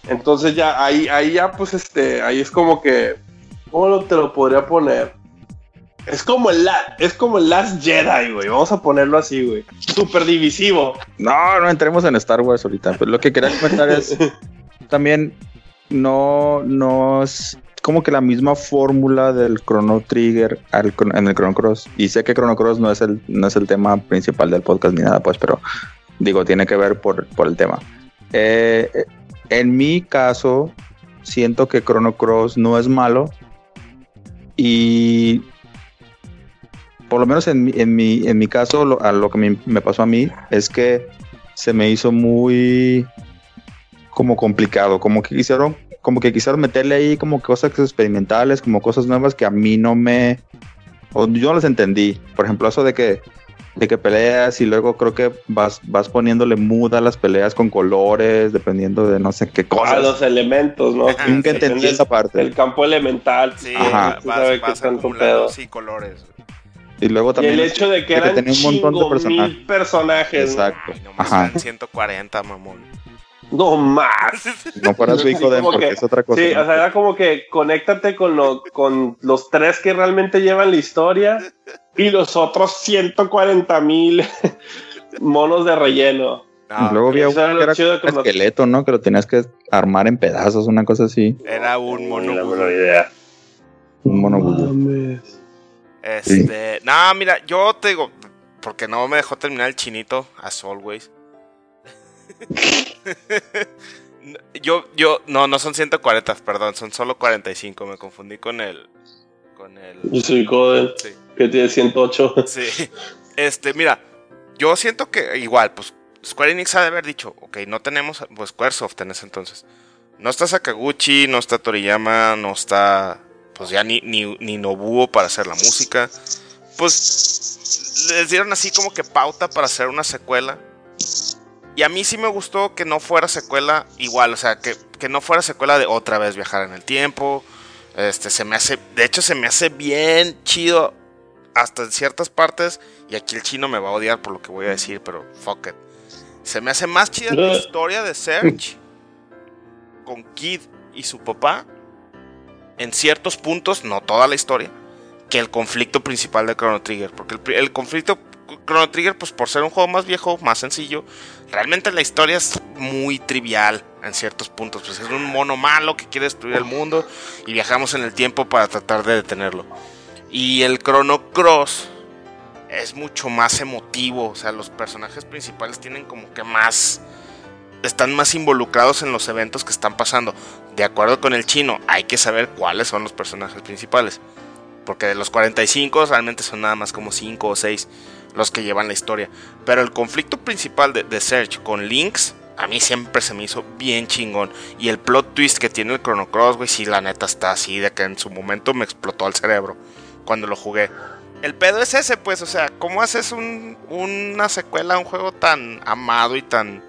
S2: Entonces ya ahí, ahí ya pues este, ahí es como que, ¿cómo te lo podría poner? Es como el, es como el Last Jedi, güey. Vamos a ponerlo así, güey. Súper divisivo.
S4: No, no entremos en Star Wars ahorita. Pero lo que quería comentar es también no, no es como que la misma fórmula del Chrono Trigger en el Chrono Cross. Y sé que Chrono Cross no es el, no es el tema principal del podcast ni nada, pues, pero digo, tiene que ver por, por el tema. Eh, en mi caso, siento que Chrono Cross no es malo. Y por lo menos en, en, mi, en mi caso, lo, a lo que me, pasó a mí es que se me hizo muy como complicado, como que quisieron, como que quisieron meterle ahí como cosas experimentales, como cosas nuevas que a mí no me, o yo no las entendí. Por ejemplo, eso de que de que peleas y luego creo que vas, vas poniéndole muda las peleas con colores, dependiendo de no sé qué cosas. A
S2: los elementos, ¿no?
S4: Nunca entendí esa parte.
S2: El campo elemental.
S3: Sí, Ajá. vas, vas acumulando, sí, colores.
S4: Y luego también.
S2: el hecho de que eran un montón de personajes. Mil personajes.
S4: Exacto.
S3: No, Ajá. 140, mamón.
S2: No más.
S4: No para su hijo de porque es otra cosa.
S2: Sí, o sea, era como que conéctate con, lo, con los tres que realmente llevan la historia y los otros 140 mil monos de relleno.
S4: y luego había un, era un esqueleto, ¿no? Que lo tenías que armar en pedazos, una cosa así.
S3: Era un mono.
S2: idea.
S4: Un mono
S3: Este, no, mira, yo te digo, porque no me dejó terminar el chinito, as always. Yo, yo, no, no son 140, perdón, son solo 45, me confundí con el... Con el...
S2: Sí, que tiene 108.
S3: Sí, este, mira, yo siento que igual, pues Square Enix ha de haber dicho, ok, no tenemos, pues Squaresoft en ese entonces. No está Sakaguchi, no está Toriyama, no está pues ya ni, ni, Nobuo para hacer la música. Pues les dieron así como que pauta para hacer una secuela. Y a mí sí me gustó que no fuera secuela igual, o sea, que, que no fuera secuela de otra vez viajar en el tiempo. Este, se me hace, de hecho se me hace bien chido hasta en ciertas partes. Y aquí el chino me va a odiar por lo que voy a decir, pero fuck it. Se me hace más chida la historia de Serge con Kid y su papá en ciertos puntos, no toda la historia, que el conflicto principal de Chrono Trigger. Porque el, conflicto Chrono Trigger, pues por ser un juego más viejo, más sencillo, realmente la historia es muy trivial en ciertos puntos. Pues es un mono malo que quiere destruir el mundo y viajamos en el tiempo para tratar de detenerlo. Y el Chrono Cross es mucho más emotivo, o sea, los personajes principales tienen como que más están más involucrados en los eventos que están pasando. De acuerdo con el chino, hay que saber cuáles son los personajes principales. Porque de los 45 realmente son nada más como 5 o 6 los que llevan la historia. Pero el conflicto principal de, de Serge con Lynx, a mí siempre se me hizo bien chingón. Y el plot twist que tiene el Chrono Cross, güey, sí, la neta está así, de que en su momento me explotó el cerebro cuando lo jugué. El pedo es ese, pues, o sea, ¿cómo haces una secuela a un juego tan amado y tan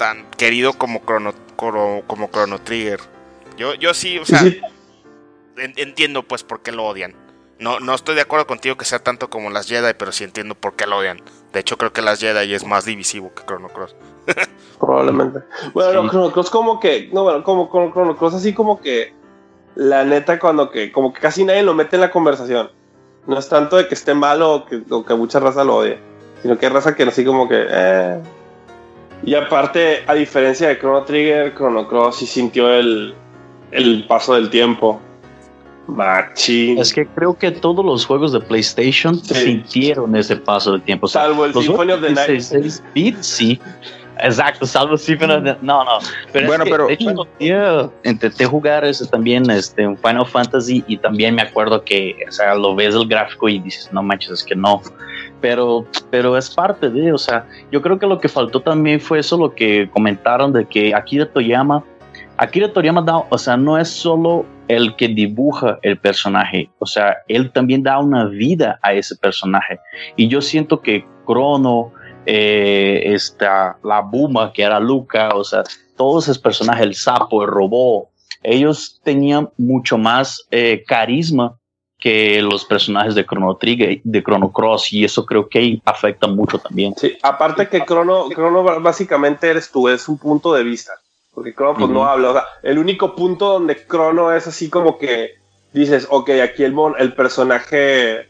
S3: tan querido como Chrono, como Chrono Trigger. Yo, yo sí, o sea, entiendo pues por qué lo odian. No, no estoy de acuerdo contigo que sea tanto como las Jedi, pero sí entiendo por qué lo odian. De hecho, creo que las Jedi es más divisivo que Chrono Cross.
S2: Probablemente. Bueno, Chrono Cross como que, no, bueno, como Chrono Cross así como que, la neta, cuando que, como que casi nadie lo mete en la conversación. No es tanto de que esté malo o que, o que mucha raza lo odie, sino que hay raza que así como que, eh, y aparte, a diferencia de Chrono Trigger, Chrono Cross sí sintió el, paso del tiempo. Machín.
S5: Es que creo que todos los juegos de PlayStation sintieron ese paso de tiempo.
S2: Salvo el Symphony of the Night.
S5: sí. Exacto, salvo Symphony of the No, no.
S4: Pero bueno, pero.
S5: De hecho, intenté jugar ese también, este, un Final Fantasy, y también me acuerdo que, o sea, lo ves el gráfico y dices, no manches, es que no. Pero, pero es parte de, o sea, yo creo que lo que faltó también fue eso, lo que comentaron de que Akira Toyama, Akira Toriyama da, o sea, no es solo el que dibuja el personaje, o sea, él también da una vida a ese personaje. Y yo siento que Crono, eh, esta, la Buma, que era Luca, o sea, todos esos personajes, el sapo, el robot, ellos tenían mucho más eh, carisma que los personajes de Chrono Trigger, de Chrono Cross, y eso creo que afecta mucho también.
S2: Sí, aparte que Chrono, Chrono básicamente eres tú, es un punto de vista. Porque Crono pues, no habla. O sea, el único punto donde Crono es así como que dices, ok, aquí el, el personaje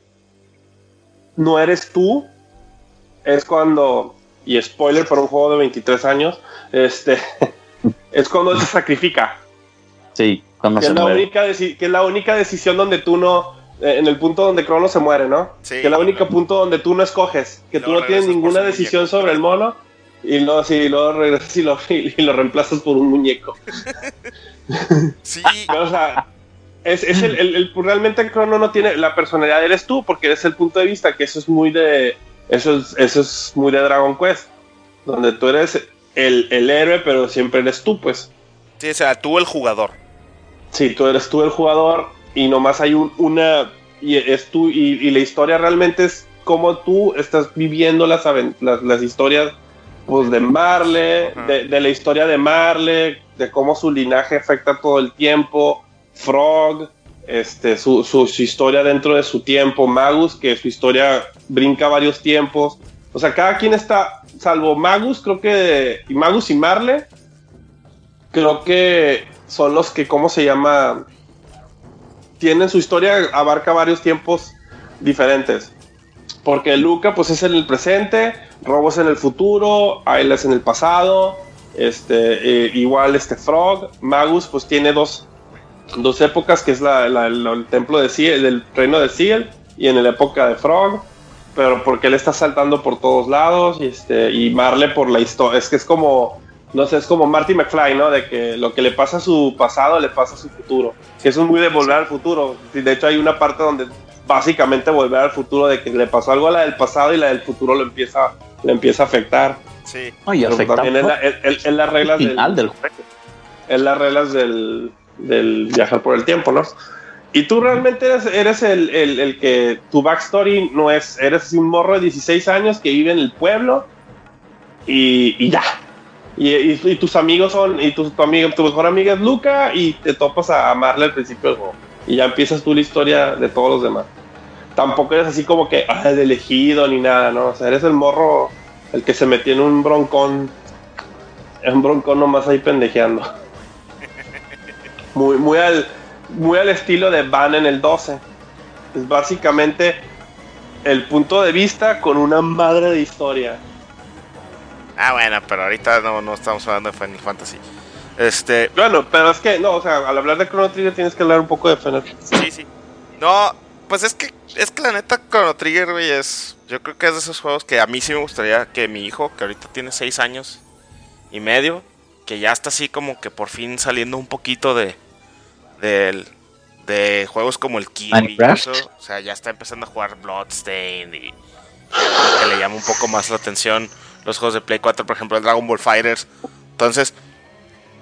S2: no eres tú. Es cuando, y spoiler para un juego de 23 años, este, es cuando se sacrifica.
S5: Sí, cuando
S2: que
S5: se
S2: es la
S5: muere.
S2: Única que es la única decisión donde tú no, eh, en el punto donde Crono se muere, ¿no?
S3: Sí,
S2: que es la única punto donde tú no escoges, que tú no tienes ninguna decisión sobre el mono y luego, sí, luego regresas y lo, y lo reemplazas por un muñeco.
S3: Sí.
S2: o sea, es, es el, el, el, realmente el crono no tiene la personalidad eres tú porque eres el punto de vista que eso es muy de eso es, eso es muy de Dragon Quest donde tú eres el, el héroe pero siempre eres tú pues
S3: sí o sea tú el jugador
S2: sí tú eres tú el jugador y nomás hay un, una y es tú y, y, la historia realmente es como tú estás viviendo las, las, las historias pues de Marle, de, de, la historia de Marle, de cómo su linaje afecta todo el tiempo, Frog, este, su, su, su, historia dentro de su tiempo, Magus, que su historia brinca varios tiempos. O sea, cada quien está, salvo Magus, creo que, y Magus y Marle, creo que son los que, ¿cómo se llama? Tienen su historia, abarca varios tiempos diferentes. Porque Luca, pues es en el presente, Robos en el futuro, Ayla en el pasado, este, eh, igual este Frog, Magus pues tiene dos, dos épocas, que es la, la, el templo de Ciel, del reino de Ciel, y en la época de Frog, pero porque él está saltando por todos lados, y, este, y Marle por la historia, es que es como, no sé, es como Marty McFly, ¿no? De que lo que le pasa a su pasado le pasa a su futuro, que eso es muy de volver al futuro, de hecho hay una parte donde básicamente volver al futuro de que le pasó algo a la del pasado y la del futuro lo empieza le empieza a afectar.
S3: Sí.
S5: No, y afecta
S2: también es, la, es, es, es las reglas
S5: final del, del juego.
S2: Es las reglas del, del, viajar por el tiempo, ¿no? Y tú realmente eres, eres el, el, el, que tu backstory no es, eres un morro de 16 años que vive en el pueblo y, y ya. Y, y, y, tus amigos son, y tu, tu, amigo, tu mejor amiga es Luca y te topas a amarle al principio del juego. Y ya empiezas tú la historia de todos los demás tampoco eres así como que ah, de elegido ni nada, ¿no? O sea, eres el morro, el que se metió en un broncón, en un broncón nomás ahí pendejeando. Muy, muy, al, muy al estilo de Van en el 12. Es básicamente el punto de vista con una madre de historia.
S3: Ah, bueno, pero ahorita no, no estamos hablando de Final Fantasy. Este.
S2: Bueno, pero es que, no, o sea, al hablar de Chrono Trigger tienes que hablar un poco de Final
S3: Sí, sí. No, pues es que, es que la neta Chrono Trigger, güey, es... Yo creo que es de esos juegos que a mí sí me gustaría que mi hijo, que ahorita tiene 6 años y medio, que ya está así como que por fin saliendo un poquito de... De, de juegos como el Kirby y eso. O sea, ya está empezando a jugar Bloodstained y... Que le llama un poco más la atención los juegos de Play 4, por ejemplo, el Dragon Ball Fighters. Entonces,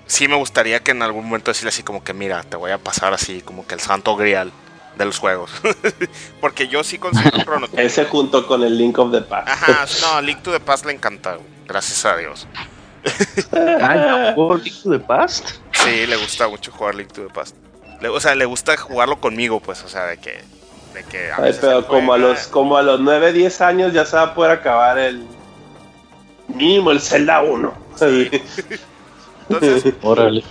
S3: sí me gustaría que en algún momento decirle así como que, mira, te voy a pasar así como que el santo grial de los juegos. Porque yo sí considero Chrono Trigger.
S2: Ese junto con el Link of the Past.
S3: Ajá, no, Link to the Past le encanta, gracias a Dios.
S5: Ah, Link to the Past?
S3: Sí, le gusta mucho jugar Link to the Past. Le, o sea, le gusta jugarlo conmigo, pues, o sea, de que. De que a
S2: Ay, pero como a, los, como a los 9, 10 años ya se va a poder acabar el. Mínimo el Zelda 1.
S3: Sí. Entonces,
S5: Órale.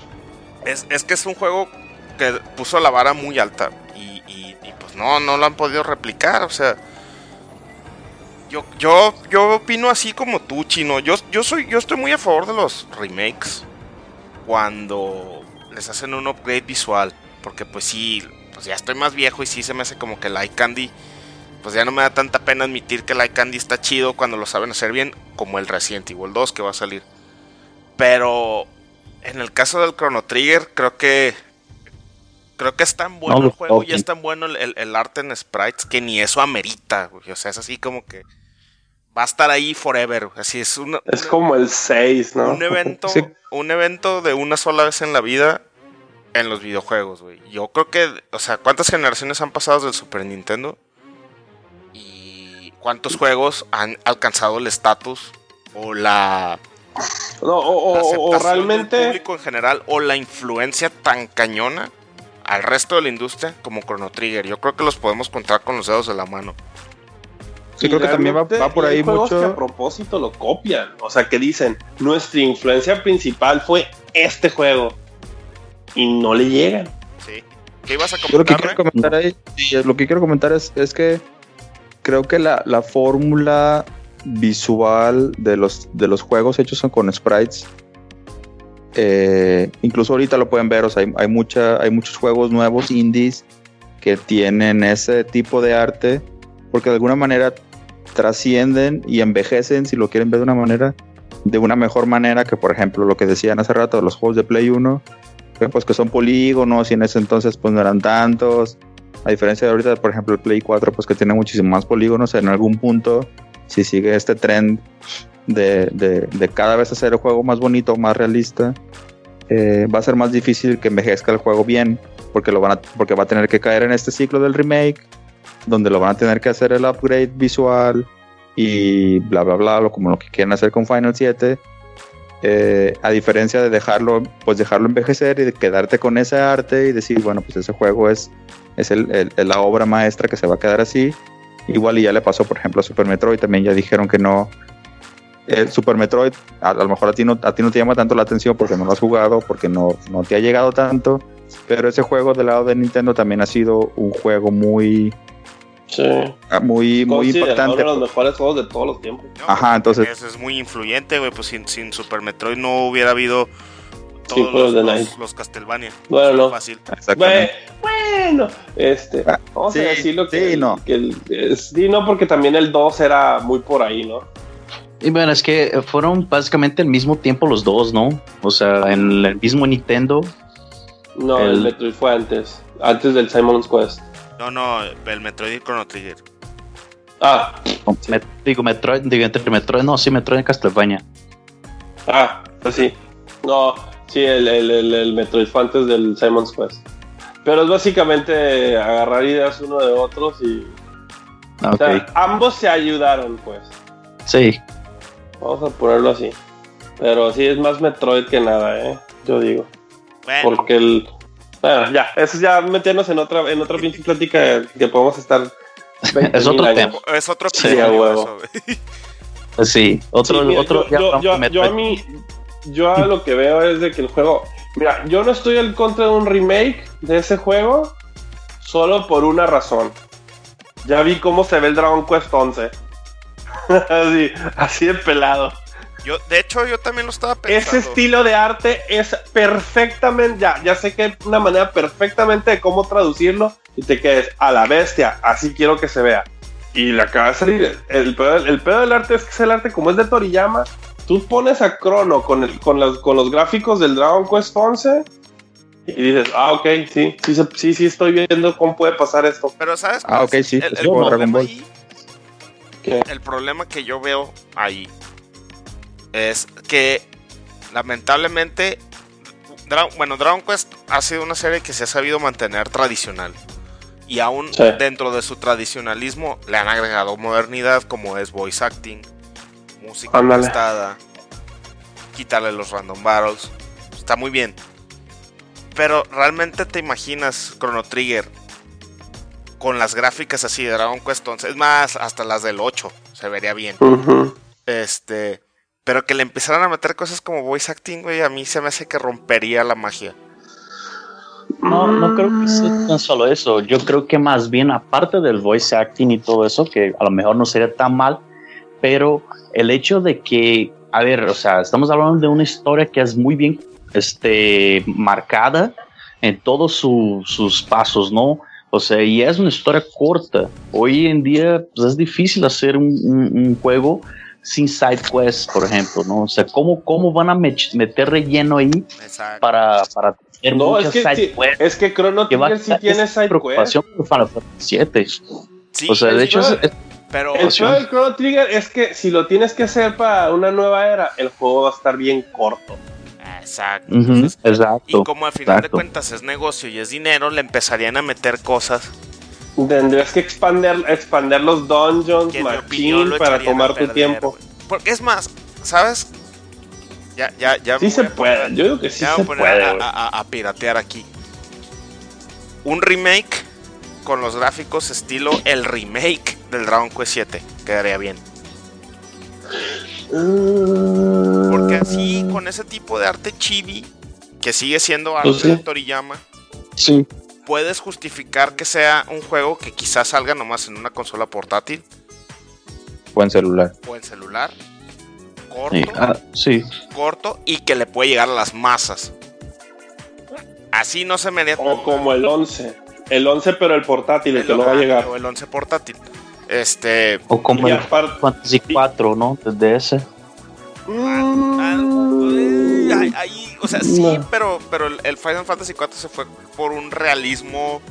S3: Es, es que es un juego que puso la vara muy alta no, no lo han podido replicar, o sea. Yo, yo, yo opino así como tú, chino. Yo, yo soy, yo estoy muy a favor de los remakes. Cuando les hacen un upgrade visual. Porque pues sí, pues ya estoy más viejo y sí se me hace como que Light Candy, pues ya no me da tanta pena admitir que Light Candy está chido cuando lo saben hacer bien, como el Resident Evil 2 que va a salir. Pero en el caso del Chrono Trigger, creo que creo que es tan bueno el juego y es tan bueno el, arte en sprites que ni eso amerita, O sea, es así como que va a estar ahí forever. Así es
S2: Es como el 6, ¿no?
S3: Un evento, un evento de una sola vez en la vida en los videojuegos, güey. Yo creo que, o sea, ¿cuántas generaciones han pasado del Super Nintendo? Y cuántos juegos han alcanzado el estatus o la
S2: no, o, realmente
S3: público en general o la influencia tan cañona al resto de la industria como Chrono Trigger. Yo creo que los podemos contar con los dedos de la mano.
S2: Sí, creo que también va, por ahí mucho. Que a propósito lo copian. O sea, que dicen, nuestra influencia principal fue este juego. Y no le llegan.
S3: Sí. ¿Qué ibas a comentar?
S4: lo que quiero comentar ahí, lo que quiero comentar es, es que creo que la, la fórmula visual de los, de los juegos hechos son con sprites. Eh, incluso ahorita lo pueden ver, o sea, hay, mucha, hay muchos juegos nuevos indies que tienen ese tipo de arte porque de alguna manera trascienden y envejecen, si lo quieren ver de una manera, de una mejor manera que, por ejemplo, lo que decían hace rato, los juegos de Play 1, pues que son polígonos y en ese entonces pues no eran tantos. A diferencia de ahorita, por ejemplo, el Play 4, pues que tiene muchísimos más polígonos, en algún punto si sigue este trend de, de, cada vez hacer el juego más bonito, más realista, eh, va a ser más difícil que envejezca el juego bien, porque, lo van a, porque va a tener que caer en este ciclo del remake, donde lo van a tener que hacer el upgrade visual y bla, bla, bla, como lo que quieren hacer con Final 7. Eh, a diferencia de dejarlo, pues dejarlo envejecer y de quedarte con ese arte y decir, bueno, pues ese juego es, es el, la obra maestra que se va a quedar así Igual y ya le pasó, por ejemplo, a Super Metroid, también ya dijeron que no. El Super Metroid, a, lo mejor a ti, no, a ti no te llama tanto la atención porque no lo has jugado, porque no, no te ha llegado tanto, pero ese juego del lado de Nintendo también ha sido un juego muy,
S2: Sí.
S4: Ah, muy, muy importante.
S2: Uno de los mejores juegos de todos los tiempos.
S4: Ajá, entonces.
S3: Es, muy influyente, güey. Pues sin, sin, Super Metroid no hubiera habido
S2: todos los,
S3: los, los, Castlevania.
S2: Bueno, no.
S3: Fácil.
S2: Bueno, este. Ah, vamos a decirlo que.
S4: Sí, no.
S2: Que sí, no, porque también el 2 era muy por ahí, ¿no?
S5: Y bueno, es que fueron básicamente al mismo tiempo los dos, ¿no? O sea, en el mismo Nintendo.
S2: No, el, Metroid fue antes. Antes del Simon's Quest.
S3: No, no, el Metroid y Chrono Trigger.
S2: Ah.
S5: digo, Metroid, digo, entre Metroid, no, sí, Metroid en Castlevania.
S2: Ah, pues sí. No, sí, el, el, el, Metroid fue antes del Simon's Quest. Pero es básicamente agarrar ideas uno de otros y.
S5: Ah, o sea,
S2: ambos se ayudaron, pues.
S5: Sí.
S2: Vamos a ponerlo así. Pero sí es más Metroid que nada, ¿eh? Yo digo. Porque el. Bueno, ya, eso ya meternos en otra, en otra pinche plática que podemos estar.
S5: es otro tema.
S3: Es otro
S2: sí, huevo.
S5: sí, otro. otro
S2: yo, yo, yo, a mí, yo a lo que veo es de que el juego. Mira, yo no estoy en contra de un remake de ese juego solo por una razón. Ya vi cómo se ve el Dragon Quest 11. así, así de pelado.
S3: Yo, de hecho, yo también lo estaba pensando.
S2: Ese estilo de arte es perfectamente, ya, ya sé que hay una manera perfectamente de cómo traducirlo y te quedes a la bestia, así quiero que se vea. Y le acaba de salir. El pedo, el pedo del arte es que es el arte como es de Toriyama. Tú pones a Crono con, el, con, los, con los gráficos del Dragon Quest 11 y dices, ah, ok, sí, sí, sí, sí, estoy viendo cómo puede pasar esto.
S3: Pero, ¿sabes?
S4: Ah, ok, sí,
S3: el, problema ahí, el problema que yo veo ahí es que lamentablemente, bueno, Dragon Quest ha sido una serie que se ha sabido mantener tradicional. Y aún dentro de su tradicionalismo le han agregado modernidad como es voice acting, música prestada, quitarle los random battles. Está muy bien. Pero realmente te imaginas Chrono Trigger con las gráficas así de Dragon Quest 11. Es más, hasta las del 8 se vería bien. Este. Pero que le empezaran a meter cosas como voice acting, güey, a mí se me hace que rompería la magia.
S5: No, no creo que sea tan solo eso. Yo creo que más bien, aparte del voice acting y todo eso, que a lo mejor no sería tan mal, pero el hecho de que, a ver, o sea, estamos hablando de una historia que es muy bien este, marcada en todos sus pasos, ¿no? O sea, y es una historia corta. Hoy en día pues, es difícil hacer un, un, juego sin side quests, por ejemplo, ¿no? O sea, ¿cómo, cómo van a meter relleno ahí para, para
S2: tener no, es que, side quests? Es que Chrono Trigger sí tiene side quests.
S5: Final Fantasy VII. o sea, de hecho, es,
S2: pero el show del Chrono Trigger es que si lo tienes que hacer para una nueva era, el juego va a estar bien corto.
S3: Exacto.
S5: exacto.
S3: Y como al final de cuentas es negocio y es dinero, le empezarían a meter cosas.
S2: Tendrías que expander, expander los dungeons, machine, para tomar tu tiempo.
S3: Porque es más, ¿sabes? Ya, ya, ya.
S2: Sí se puede, yo digo que sí se puede.
S3: a piratear aquí. Un remake con los gráficos estilo el remake del Dragon Quest 7. Quedaría bien. Porque así, con ese tipo de arte chibi, que sigue siendo arte pues de Toriyama,
S2: sí.
S3: puedes justificar que sea un juego que quizás salga nomás en una consola portátil.
S4: O en celular.
S3: O en celular. Corto.
S5: Ah, sí.
S3: Corto y que le puede llegar a las masas. Así no se me...
S2: O como el 11. El 11, pero el portátil, el, que no va a llegar.
S3: O el 11 portátil. Este.
S5: O como el Fantasy 4, ¿no? Desde ese.
S3: Mm. ahí, o sea, sí, pero, pero el Final Fantasy 4 se fue por un realismo.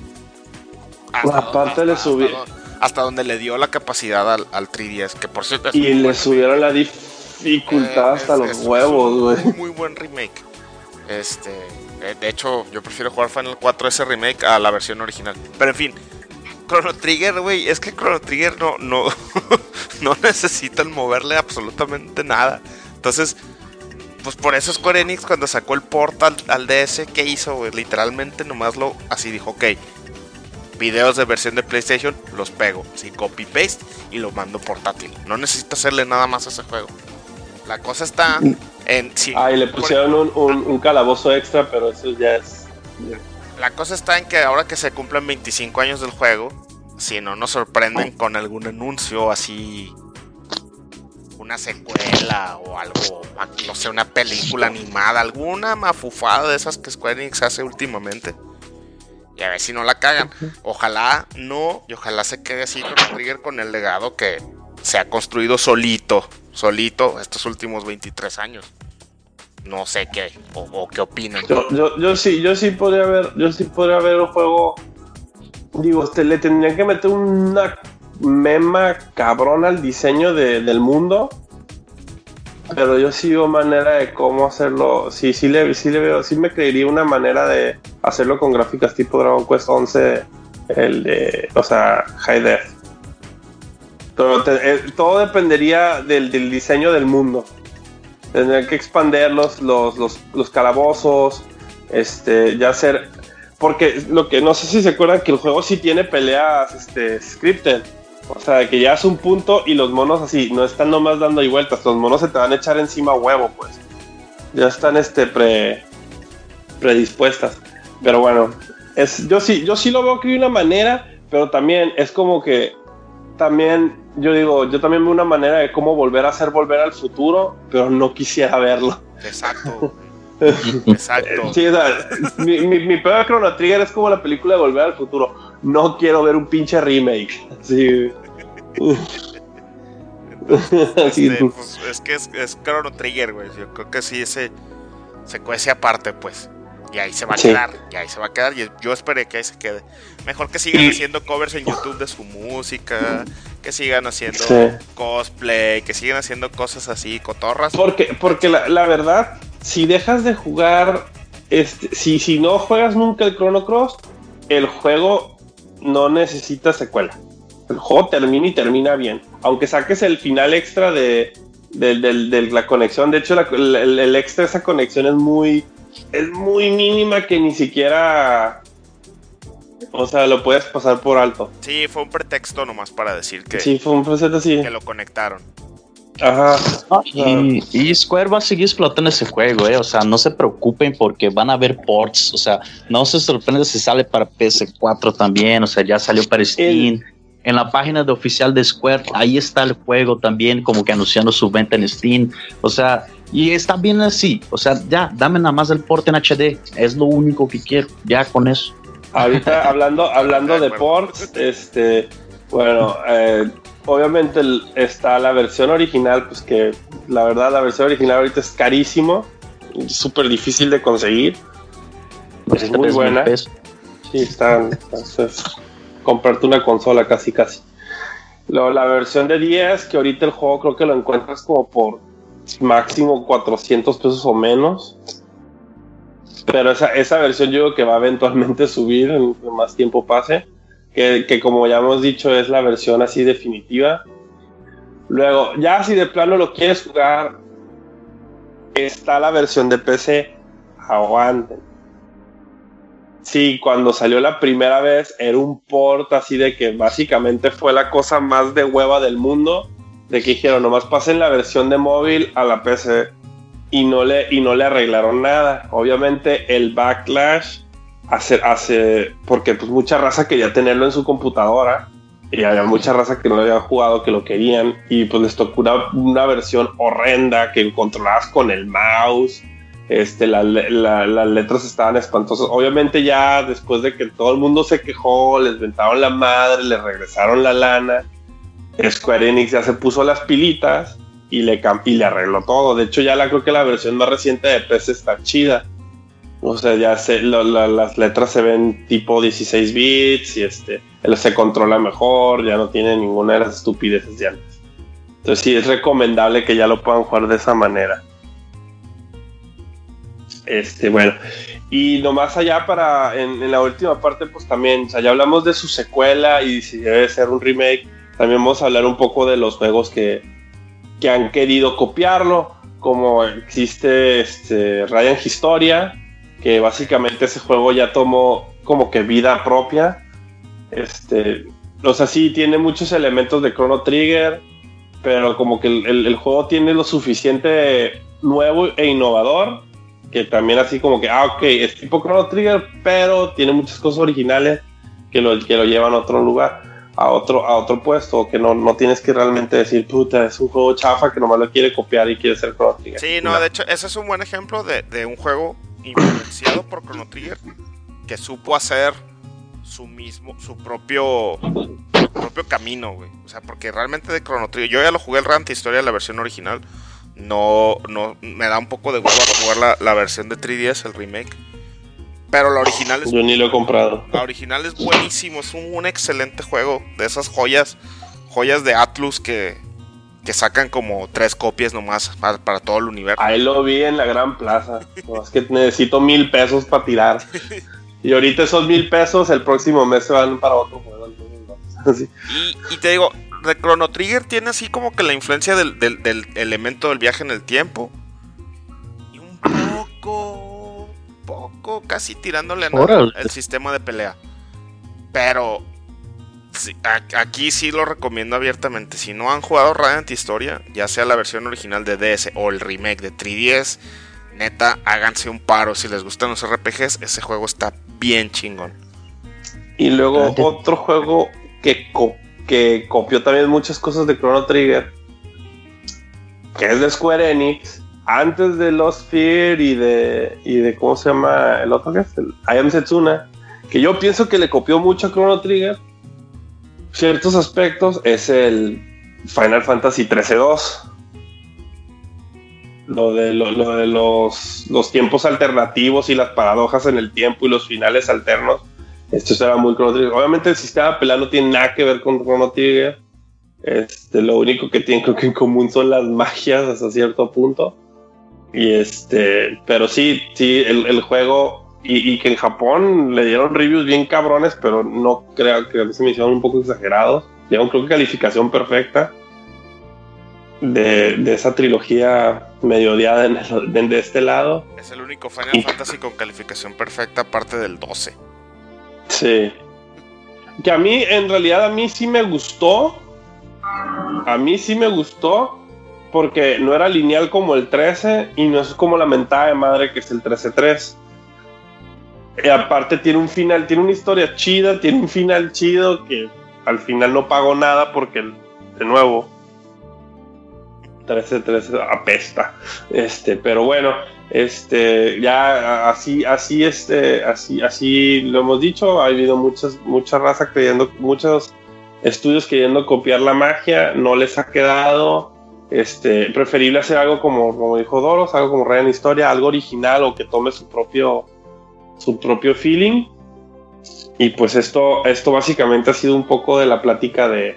S2: Hasta Aparte le subí.
S3: Hasta, donde le dio la capacidad al, al 3DS, que por cierto.
S2: y le subieron la dificultad eh, hasta los huevos,
S3: güey. Muy buen remake. Este. De hecho, yo prefiero jugar Final 4 ese remake a la versión original. Pero en fin, Chrono Trigger, güey, es que Chrono Trigger no, no, no necesitan moverle absolutamente nada. Entonces, pues por eso Square Enix cuando sacó el portal al, DS, ¿qué hizo? Literalmente nomás lo así dijo, ok, videos de versión de PlayStation, los pego, así copy paste y lo mando portátil. No necesito hacerle nada más a ese juego. La cosa está en.
S2: ah, y le pusieron un, calabozo extra, pero eso ya es.
S3: La cosa está en que ahora que se cumplen 25 años del juego, si no nos sorprenden con algún anuncio así. Una secuela o algo, no sé, una película animada, alguna mafufada de esas que Square Enix hace últimamente. Y a ver si no la cagan. Ojalá no, y ojalá se quede así con el Trigger con el legado que se ha construido solito solito estos últimos 23 años. No sé qué, o, qué opinan.
S2: Yo, yo, sí, yo sí podría ver, yo sí podría ver un juego. Digo, usted le tendrían que meter una mema cabrón al diseño del mundo. Pero yo sí veo manera de cómo hacerlo. Sí, sí le, sí le veo, sí me creería una manera de hacerlo con gráficas tipo Dragon Quest 11, el de, o sea, High. Pero eh, todo dependería del, diseño del mundo. Tendría que expandir los, los, calabozos, este, ya hacer... Porque lo que no sé si se acuerdan que el juego sí tiene peleas este, scripted. O sea, que ya es un punto y los monos así, no están nomás dando y vueltas, los monos se te van a echar encima huevo, pues. Ya están este pre predispuestas. Pero bueno, es, yo sí, yo sí lo veo que hay una manera, pero también es como que también yo digo, yo también veo una manera de cómo volver a hacer volver al futuro, pero no quisiera verlo.
S3: Exacto. Exacto.
S2: Sí, o sea, mi, mi, mi peor Chrono Trigger es como la película de Volver al Futuro. No quiero ver un pinche remake. Sí.
S3: Este, pues, es que es, es, Chrono Trigger, güey. Yo creo que sí, ese se cuece aparte, pues. Y ahí se va a quedar. Y ahí se va a quedar. Y yo esperé que ahí se quede. Mejor que sigan haciendo covers en YouTube de su música que sigan haciendo cosplay, que sigan haciendo cosas así, cotorras.
S2: Porque, porque la, verdad, si dejas de jugar, este, si, si no juegas nunca el Chrono Cross, el juego no necesita secuela. El juego termina y termina bien. Aunque saques el final extra de, la conexión. De hecho, el, el, extra de esa conexión es muy, es muy mínima que ni siquiera o sea, lo puedes pasar por alto.
S3: Sí, fue un pretexto nomás para decir que.
S2: Sí, fue un pretexto así.
S3: Que lo conectaron.
S2: Ajá.
S5: y, Square va a seguir explotando ese juego, eh. O sea, no se preocupen porque van a haber ports. O sea, no se sorprende si sale para PS4 también. O sea, ya salió para Steam. En la página de oficial de Square, ahí está el juego también, como que anunciando su venta en Steam. O sea, y está bien así. O sea, ya, dame nada más el port en HD. Es lo único que quiero. Ya con eso.
S2: Ahorita hablando, hablando de ports, este, bueno, eh, obviamente está la versión original, pues que la verdad la versión original ahorita es carísimo, súper difícil de conseguir. Pues es muy buena. Sí, está, entonces, comprarte una consola casi casi. la versión de 10, que ahorita el juego creo que lo encuentras como por máximo 400 pesos o menos. Pero esa, esa versión yo creo que va a eventualmente subir en más tiempo pase que, como ya hemos dicho es la versión así definitiva. Luego, ya si de plano lo quieres jugar, está la versión de PC. Aguanten. Sí, cuando salió la primera vez era un port así de que básicamente fue la cosa más de hueva del mundo. De que dijeron, nomás pasen la versión de móvil a la PC y no le, y no le arreglaron nada. Obviamente el backlash hace, hace, porque pues mucha raza quería tenerlo en su computadora y había mucha raza que no lo había jugado, que lo querían y pues les tocó una, versión horrenda que controlabas con el mouse. Este, las letras estaban espantosas. Obviamente ya después de que todo el mundo se quejó, les ventaron la madre, les regresaron la lana. Square Enix ya se puso las pilitas y le, y le arregló todo. De hecho ya la creo que la versión más reciente de PC está chida o sea, ya se, las letras se ven tipo 16 bits y este, se controla mejor, ya no tiene ninguna de las estupideces de antes. Entonces sí, es recomendable que ya lo puedan jugar de esa manera. Este, bueno. Y nomás allá para, en, la última parte, pues también, o sea, ya hablamos de su secuela y si debe ser un remake. También vamos a hablar un poco de los juegos que, que han querido copiarlo, como existe este, Ryan Historia, que básicamente ese juego ya tomó como que vida propia. Este, o sea, sí tiene muchos elementos de Chrono Trigger, pero como que el, juego tiene lo suficiente nuevo e innovador, que también así como que, ah, ok, es tipo Chrono Trigger, pero tiene muchas cosas originales que lo, que lo llevan a otro lugar, a otro, a otro puesto, que no, no tienes que realmente decir, puta, es un juego chafa que nomás lo quiere copiar y quiere ser Chrono Trigger.
S3: Sí, no, de hecho, ese es un buen ejemplo de, de un juego influenciado por Chrono Trigger que supo hacer su mismo, su propio, propio camino, güey. O sea, porque realmente de Chrono Trigger, yo ya lo jugué el Rant Historia, la versión original. No, no, me da un poco de huevo jugar la, versión de 3DS, el remake. Pero la original es.
S2: Yo ni lo he comprado.
S3: La original es buenísimo, es un excelente juego. De esas joyas, joyas de Atlus que, que sacan como tres copias nomás para, todo el universo.
S2: Ahí lo vi en la gran plaza. es que necesito mil pesos para tirar. Y ahorita esos mil pesos el próximo mes se van para otro juego.
S3: y, te digo, de Chrono Trigger tiene así como que la influencia del, elemento del viaje en el tiempo. Poco, casi tirándole a el sistema de pelea. Pero aquí sí lo recomiendo abiertamente. Si no han jugado Radiant Historia, ya sea la versión original de DS o el remake de 3DS, neta, háganse un paro. Si les gustan los RPGs, ese juego está bien chingón.
S2: Y luego otro juego que, que copió también muchas cosas de Chrono Trigger, que es de Square Enix, antes de Lost Fear y de, y de ¿cómo se llama el otro que es? El I Am Setsuna, que yo pienso que le copió mucho a Chrono Trigger ciertos aspectos es el Final Fantasy 13-2. Lo de, lo, de los, los, tiempos alternativos y las paradojas en el tiempo y los finales alternos. Esto será muy Chrono Trigger. Obviamente el sistema pelado no tiene nada que ver con Chrono Trigger. Este, lo único que tienen que en común son las magias hasta cierto punto. Y este, pero sí, sí, el, el juego y, que en Japón le dieron reviews bien cabrones, pero no creo que se me hicieron un poco exagerados. Dieron creo que calificación perfecta de, esa trilogía medio odiada de, este lado.
S3: Es el único Final Fantasy con calificación perfecta aparte del 12.
S2: Sí. Que a mí, en realidad, a mí sí me gustó. A mí sí me gustó porque no era lineal como el 13 y no es como la mentada de madre que es el 13-3 y aparte tiene un final, tiene una historia chida, tiene un final chido que al final no pagó nada porque, de nuevo, 13-13 apesta. Este, pero bueno, este, ya así, así, este, así, así lo hemos dicho. Ha habido muchas, mucha raza creyendo, muchos estudios queriendo copiar la magia, no les ha quedado. Este, preferible hacer algo como, como dijo Doros, algo como Ryan Historia, algo original o que tome su propio, su propio feeling. Y pues esto, esto básicamente ha sido un poco de la plática de,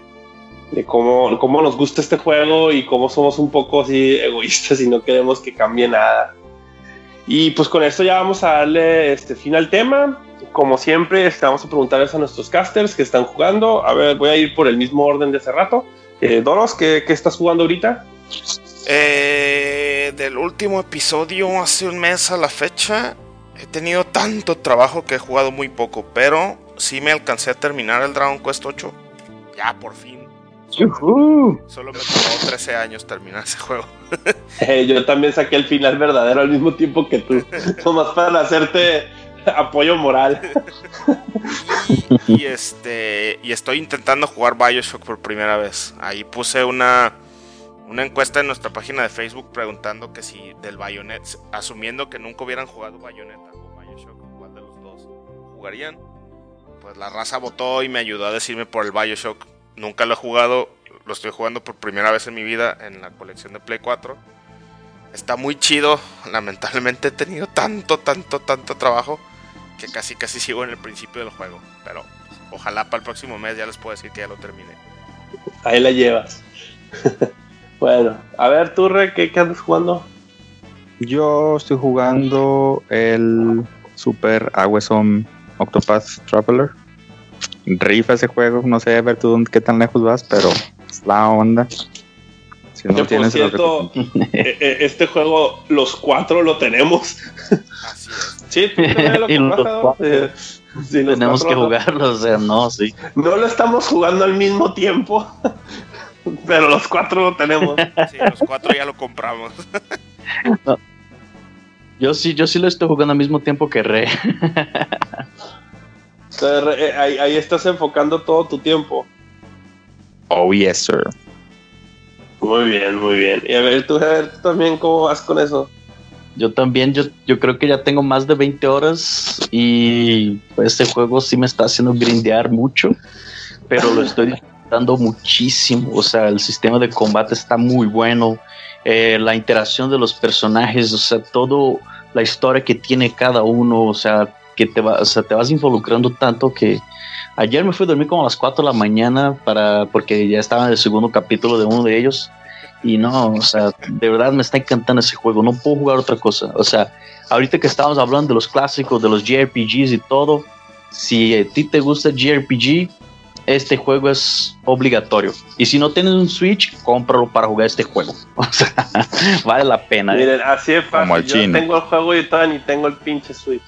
S2: de cómo, cómo nos gusta este juego y cómo somos un poco así egoístas y no queremos que cambie nada. Y pues con esto ya vamos a darle este fin al tema. Como siempre, este, vamos a preguntarles a nuestros casters que están jugando. A ver, voy a ir por el mismo orden de hace rato. Eh, Doros, ¿qué, ¿qué, estás jugando ahorita?
S3: Eh, del último episodio, hace un mes a la fecha, he tenido tanto trabajo que he jugado muy poco, pero sí me alcancé a terminar el Dragon Quest 8. Ya, por fin. Solo me tomó 13 años terminar ese juego.
S2: Eh, yo también saqué el final verdadero al mismo tiempo que tú. Nomás para hacerte apoyo moral.
S3: y, este y estoy intentando jugar Bioshock por primera vez. Ahí puse una una encuesta en nuestra página de Facebook preguntando que si del Bayonetta, asumiendo que nunca hubieran jugado Bayonetta o Bioshock, ¿cuál de los dos jugarían? Pues la raza votó y me ayudó a decirme por el Bioshock Nunca lo he jugado, lo estoy jugando por primera vez en mi vida en la colección de Play 4. Está muy chido, lamentablemente he tenido tanto, tanto, tanto trabajo que casi, casi sigo en el principio del juego. Pero ojalá para el próximo mes ya les puedo decir que ya lo terminé.
S2: Ahí la llevas. bueno, a ver, Turre, ¿qué, ¿qué andas jugando?
S4: Yo estoy jugando el Super Awesome Octopath Traveler rifa ese juego. No sé, a ver tú qué tan lejos vas, pero es la onda.
S2: Si no tienes cierto, e, e, este juego, los cuatro lo tenemos.
S3: Así es.
S2: Sí, tú lo
S5: eh, Tenemos que jugarlo, o sea, no, sí.
S2: No lo estamos jugando al mismo tiempo, pero los cuatro lo tenemos.
S3: Sí, los cuatro ya lo compramos.
S5: Yo sí, yo sí lo estoy jugando al mismo tiempo que Re.
S2: Eh, ahí, estás enfocando todo tu tiempo.
S4: Oh, yes, sir.
S2: Muy bien, muy bien. Y a ver, tú, a ver, tú también, ¿cómo vas con eso?
S5: Yo también, yo, yo creo que ya tengo más de 20 horas y este juego sí me está haciendo grindear mucho, pero lo estoy disfrutando muchísimo. O sea, el sistema de combate está muy bueno, eh, la interacción de los personajes, o sea, todo la historia que tiene cada uno, o sea, que te, va, o sea, te vas involucrando tanto que ayer me fui a dormir como a las 4 de la mañana para, porque ya estaba en el segundo capítulo de uno de ellos. Y no, o sea, de verdad me está encantando ese juego. No puedo jugar otra cosa. O sea, ahorita que estamos hablando de los clásicos, de los JRPGs y todo, si a ti te gusta JRPG, este juego es obligatorio. Y si no tienes un Switch, cómpralo para jugar este juego. O sea, vale la pena.
S2: ¿eh? Miren, así es fácil. Yo tengo el juego y todavía ni tengo el pinche Switch.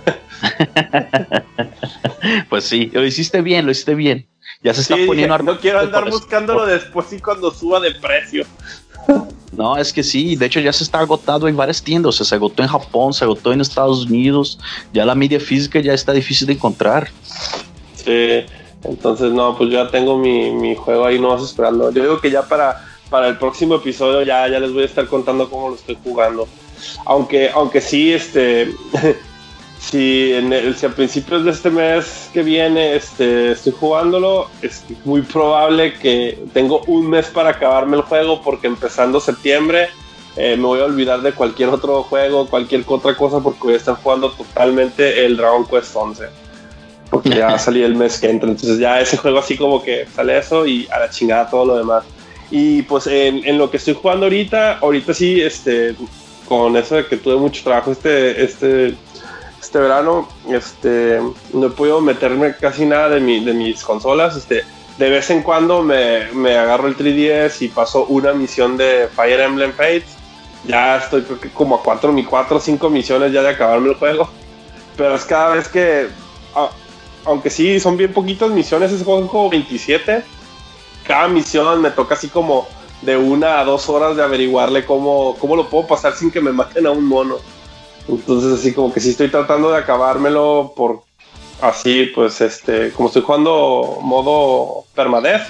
S5: pues sí, lo hiciste bien, lo hiciste bien. Ya se está poniendo
S2: No quiero andar buscándolo después y cuando suba de precio.
S5: No, es que sí, de hecho ya se está agotado en varias tiendas, se agotó en Japón, se agotó en Estados Unidos, ya la media física ya está difícil de encontrar.
S2: Sí, entonces no, pues ya tengo mi, juego ahí no vas esperando. Yo digo que ya para, para el próximo episodio ya, ya les voy a estar contando cómo lo estoy jugando. Aunque, aunque sí, este si, en el, si a principios de este mes que viene este, estoy jugándolo, es muy probable que tengo un mes para acabarme el juego porque empezando septiembre eh, me voy a olvidar de cualquier otro juego, cualquier otra cosa porque voy a estar jugando totalmente el Dragon Quest 11. Porque ya salí el mes que entra, entonces ya ese juego así como que sale eso y a la chingada todo lo demás. Y pues en, en lo que estoy jugando ahorita, ahorita sí, este, con eso de que tuve mucho trabajo este, este este verano este, no he podido meterme casi nada de, mi, de mis consolas. Este, de vez en cuando me, me, agarro el 3DS y paso una misión de Fire Emblem Fates. Ya estoy creo que como a 4, mi 4 o 5 misiones ya de acabarme el juego. Pero es cada vez que, aunque sí son bien poquitas misiones, es como 27. Cada misión me toca así como de una a dos horas de averiguarle cómo, cómo lo puedo pasar sin que me maten a un mono. Entonces así como que sí estoy tratando de acabármelo por así pues este como estoy jugando modo permadeath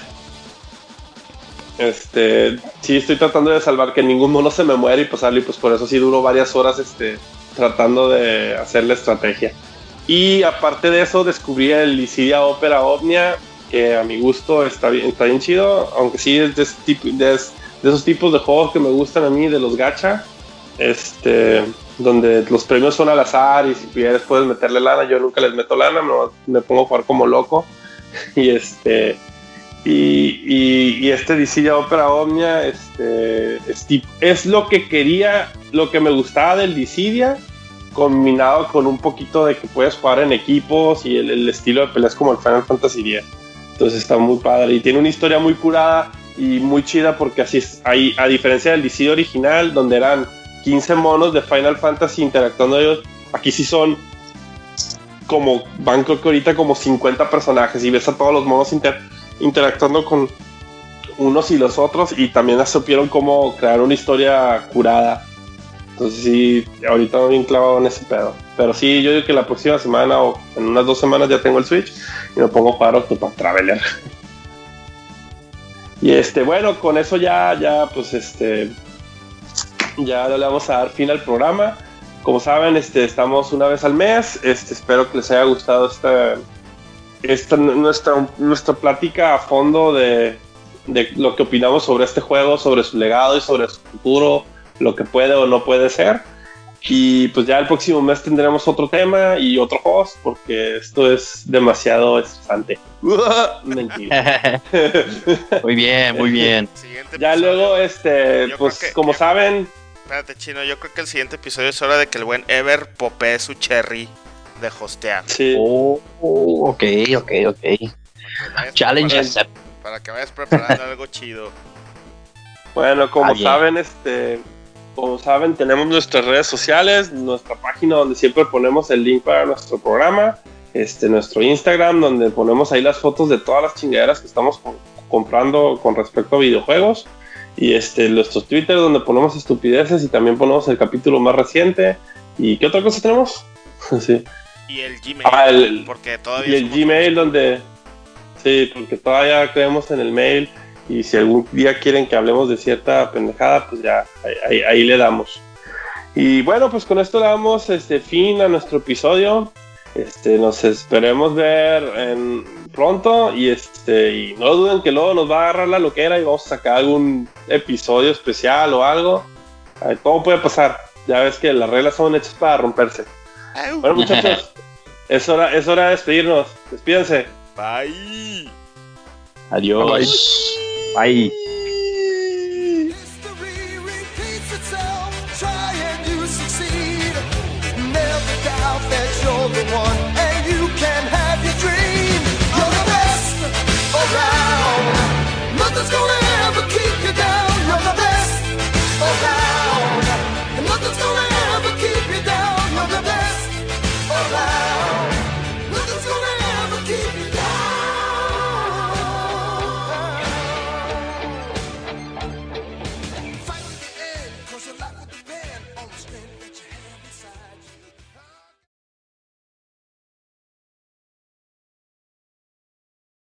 S2: Este, sí, estoy tratando de salvar que ningún mono se me muere y pasarle, y pues por eso sí duro varias horas este, tratando de hacer la estrategia. Y aparte de eso, descubrí el Lycidia Opera Omnia, que a mi gusto está bien, está bien chido, aunque sí es de, tipo, de, esos tipos de juegos que me gustan a mí, de los gacha, este, donde los premios son al azar y si quieres puedes meterle lana, yo nunca les meto lana, me pongo a jugar como loco. Y este y, este Dissidia Opera Omnia este, es, lo que quería, lo que me gustaba del Dissidia, combinado con un poquito de que puedes jugar en equipos y el, estilo de peleas como el Final Fantasy X. Entonces está muy padre y tiene una historia muy curada y muy chida porque así es, ahí, a diferencia del Dissidia original, donde eran 15 monos de Final Fantasy interactuando ellos, aquí sí son como, van creo que ahorita como 50 personajes y ves a todos los monos interactuando interactuando con unos y los otros y también supieron cómo crear una historia curada. Entonces sí, ahorita me bien clavado en ese pedo. Pero sí, yo digo que la próxima semana o en unas dos semanas ya tengo el Switch y me pongo a jugar Octopath Traveler. y este, bueno, con eso ya, ya, pues este, ya le vamos a dar fin al programa. Como saben, este, estamos una vez al mes. Este, espero que les haya gustado esta esta nuestra, nuestra plática a fondo de, lo que opinamos sobre este juego, sobre su legado y sobre su futuro, lo que puede o no puede ser. Y pues ya el próximo mes tendremos otro tema y otro host, porque esto es demasiado estresante.
S5: Mentira. muy bien, muy bien.
S2: ya luego, este, pues como saben.
S3: Espérate, chino, yo creo que el siguiente episodio es hora de que el buen Ever popee su cherry de hostear.
S5: Sí. Oh, ok, ok, ok. Challenge.
S3: Para que vayas preparando algo chido.
S2: Bueno, como saben, este, como saben, tenemos nuestras redes sociales, nuestra página donde siempre ponemos el link para nuestro programa, este, nuestro Instagram donde ponemos ahí las fotos de todas las chingaderas que estamos comprando con respecto a videojuegos y este, nuestro Twitter donde ponemos estupideces y también ponemos el capítulo más reciente. ¿Y qué otra cosa tenemos? sí.
S3: Y el Gmail. Ah, porque todavía.
S2: Y el Gmail donde. Sí, porque todavía creemos en el mail. Y si algún día quieren que hablemos de cierta pendejada, pues ya ahí, le damos. Y bueno, pues con esto le damos este fin a nuestro episodio. Este, nos esperemos ver en, pronto y este y no duden que luego nos va a agarrar la loquera y vamos a sacar algún episodio especial o algo. todo puede pasar. Ya ves que las reglas son hechas para romperse. Bueno, muchachos, es hora, es hora de despedirnos. Despídense.
S3: Bye.
S5: Adiós.
S4: Bye. Bye.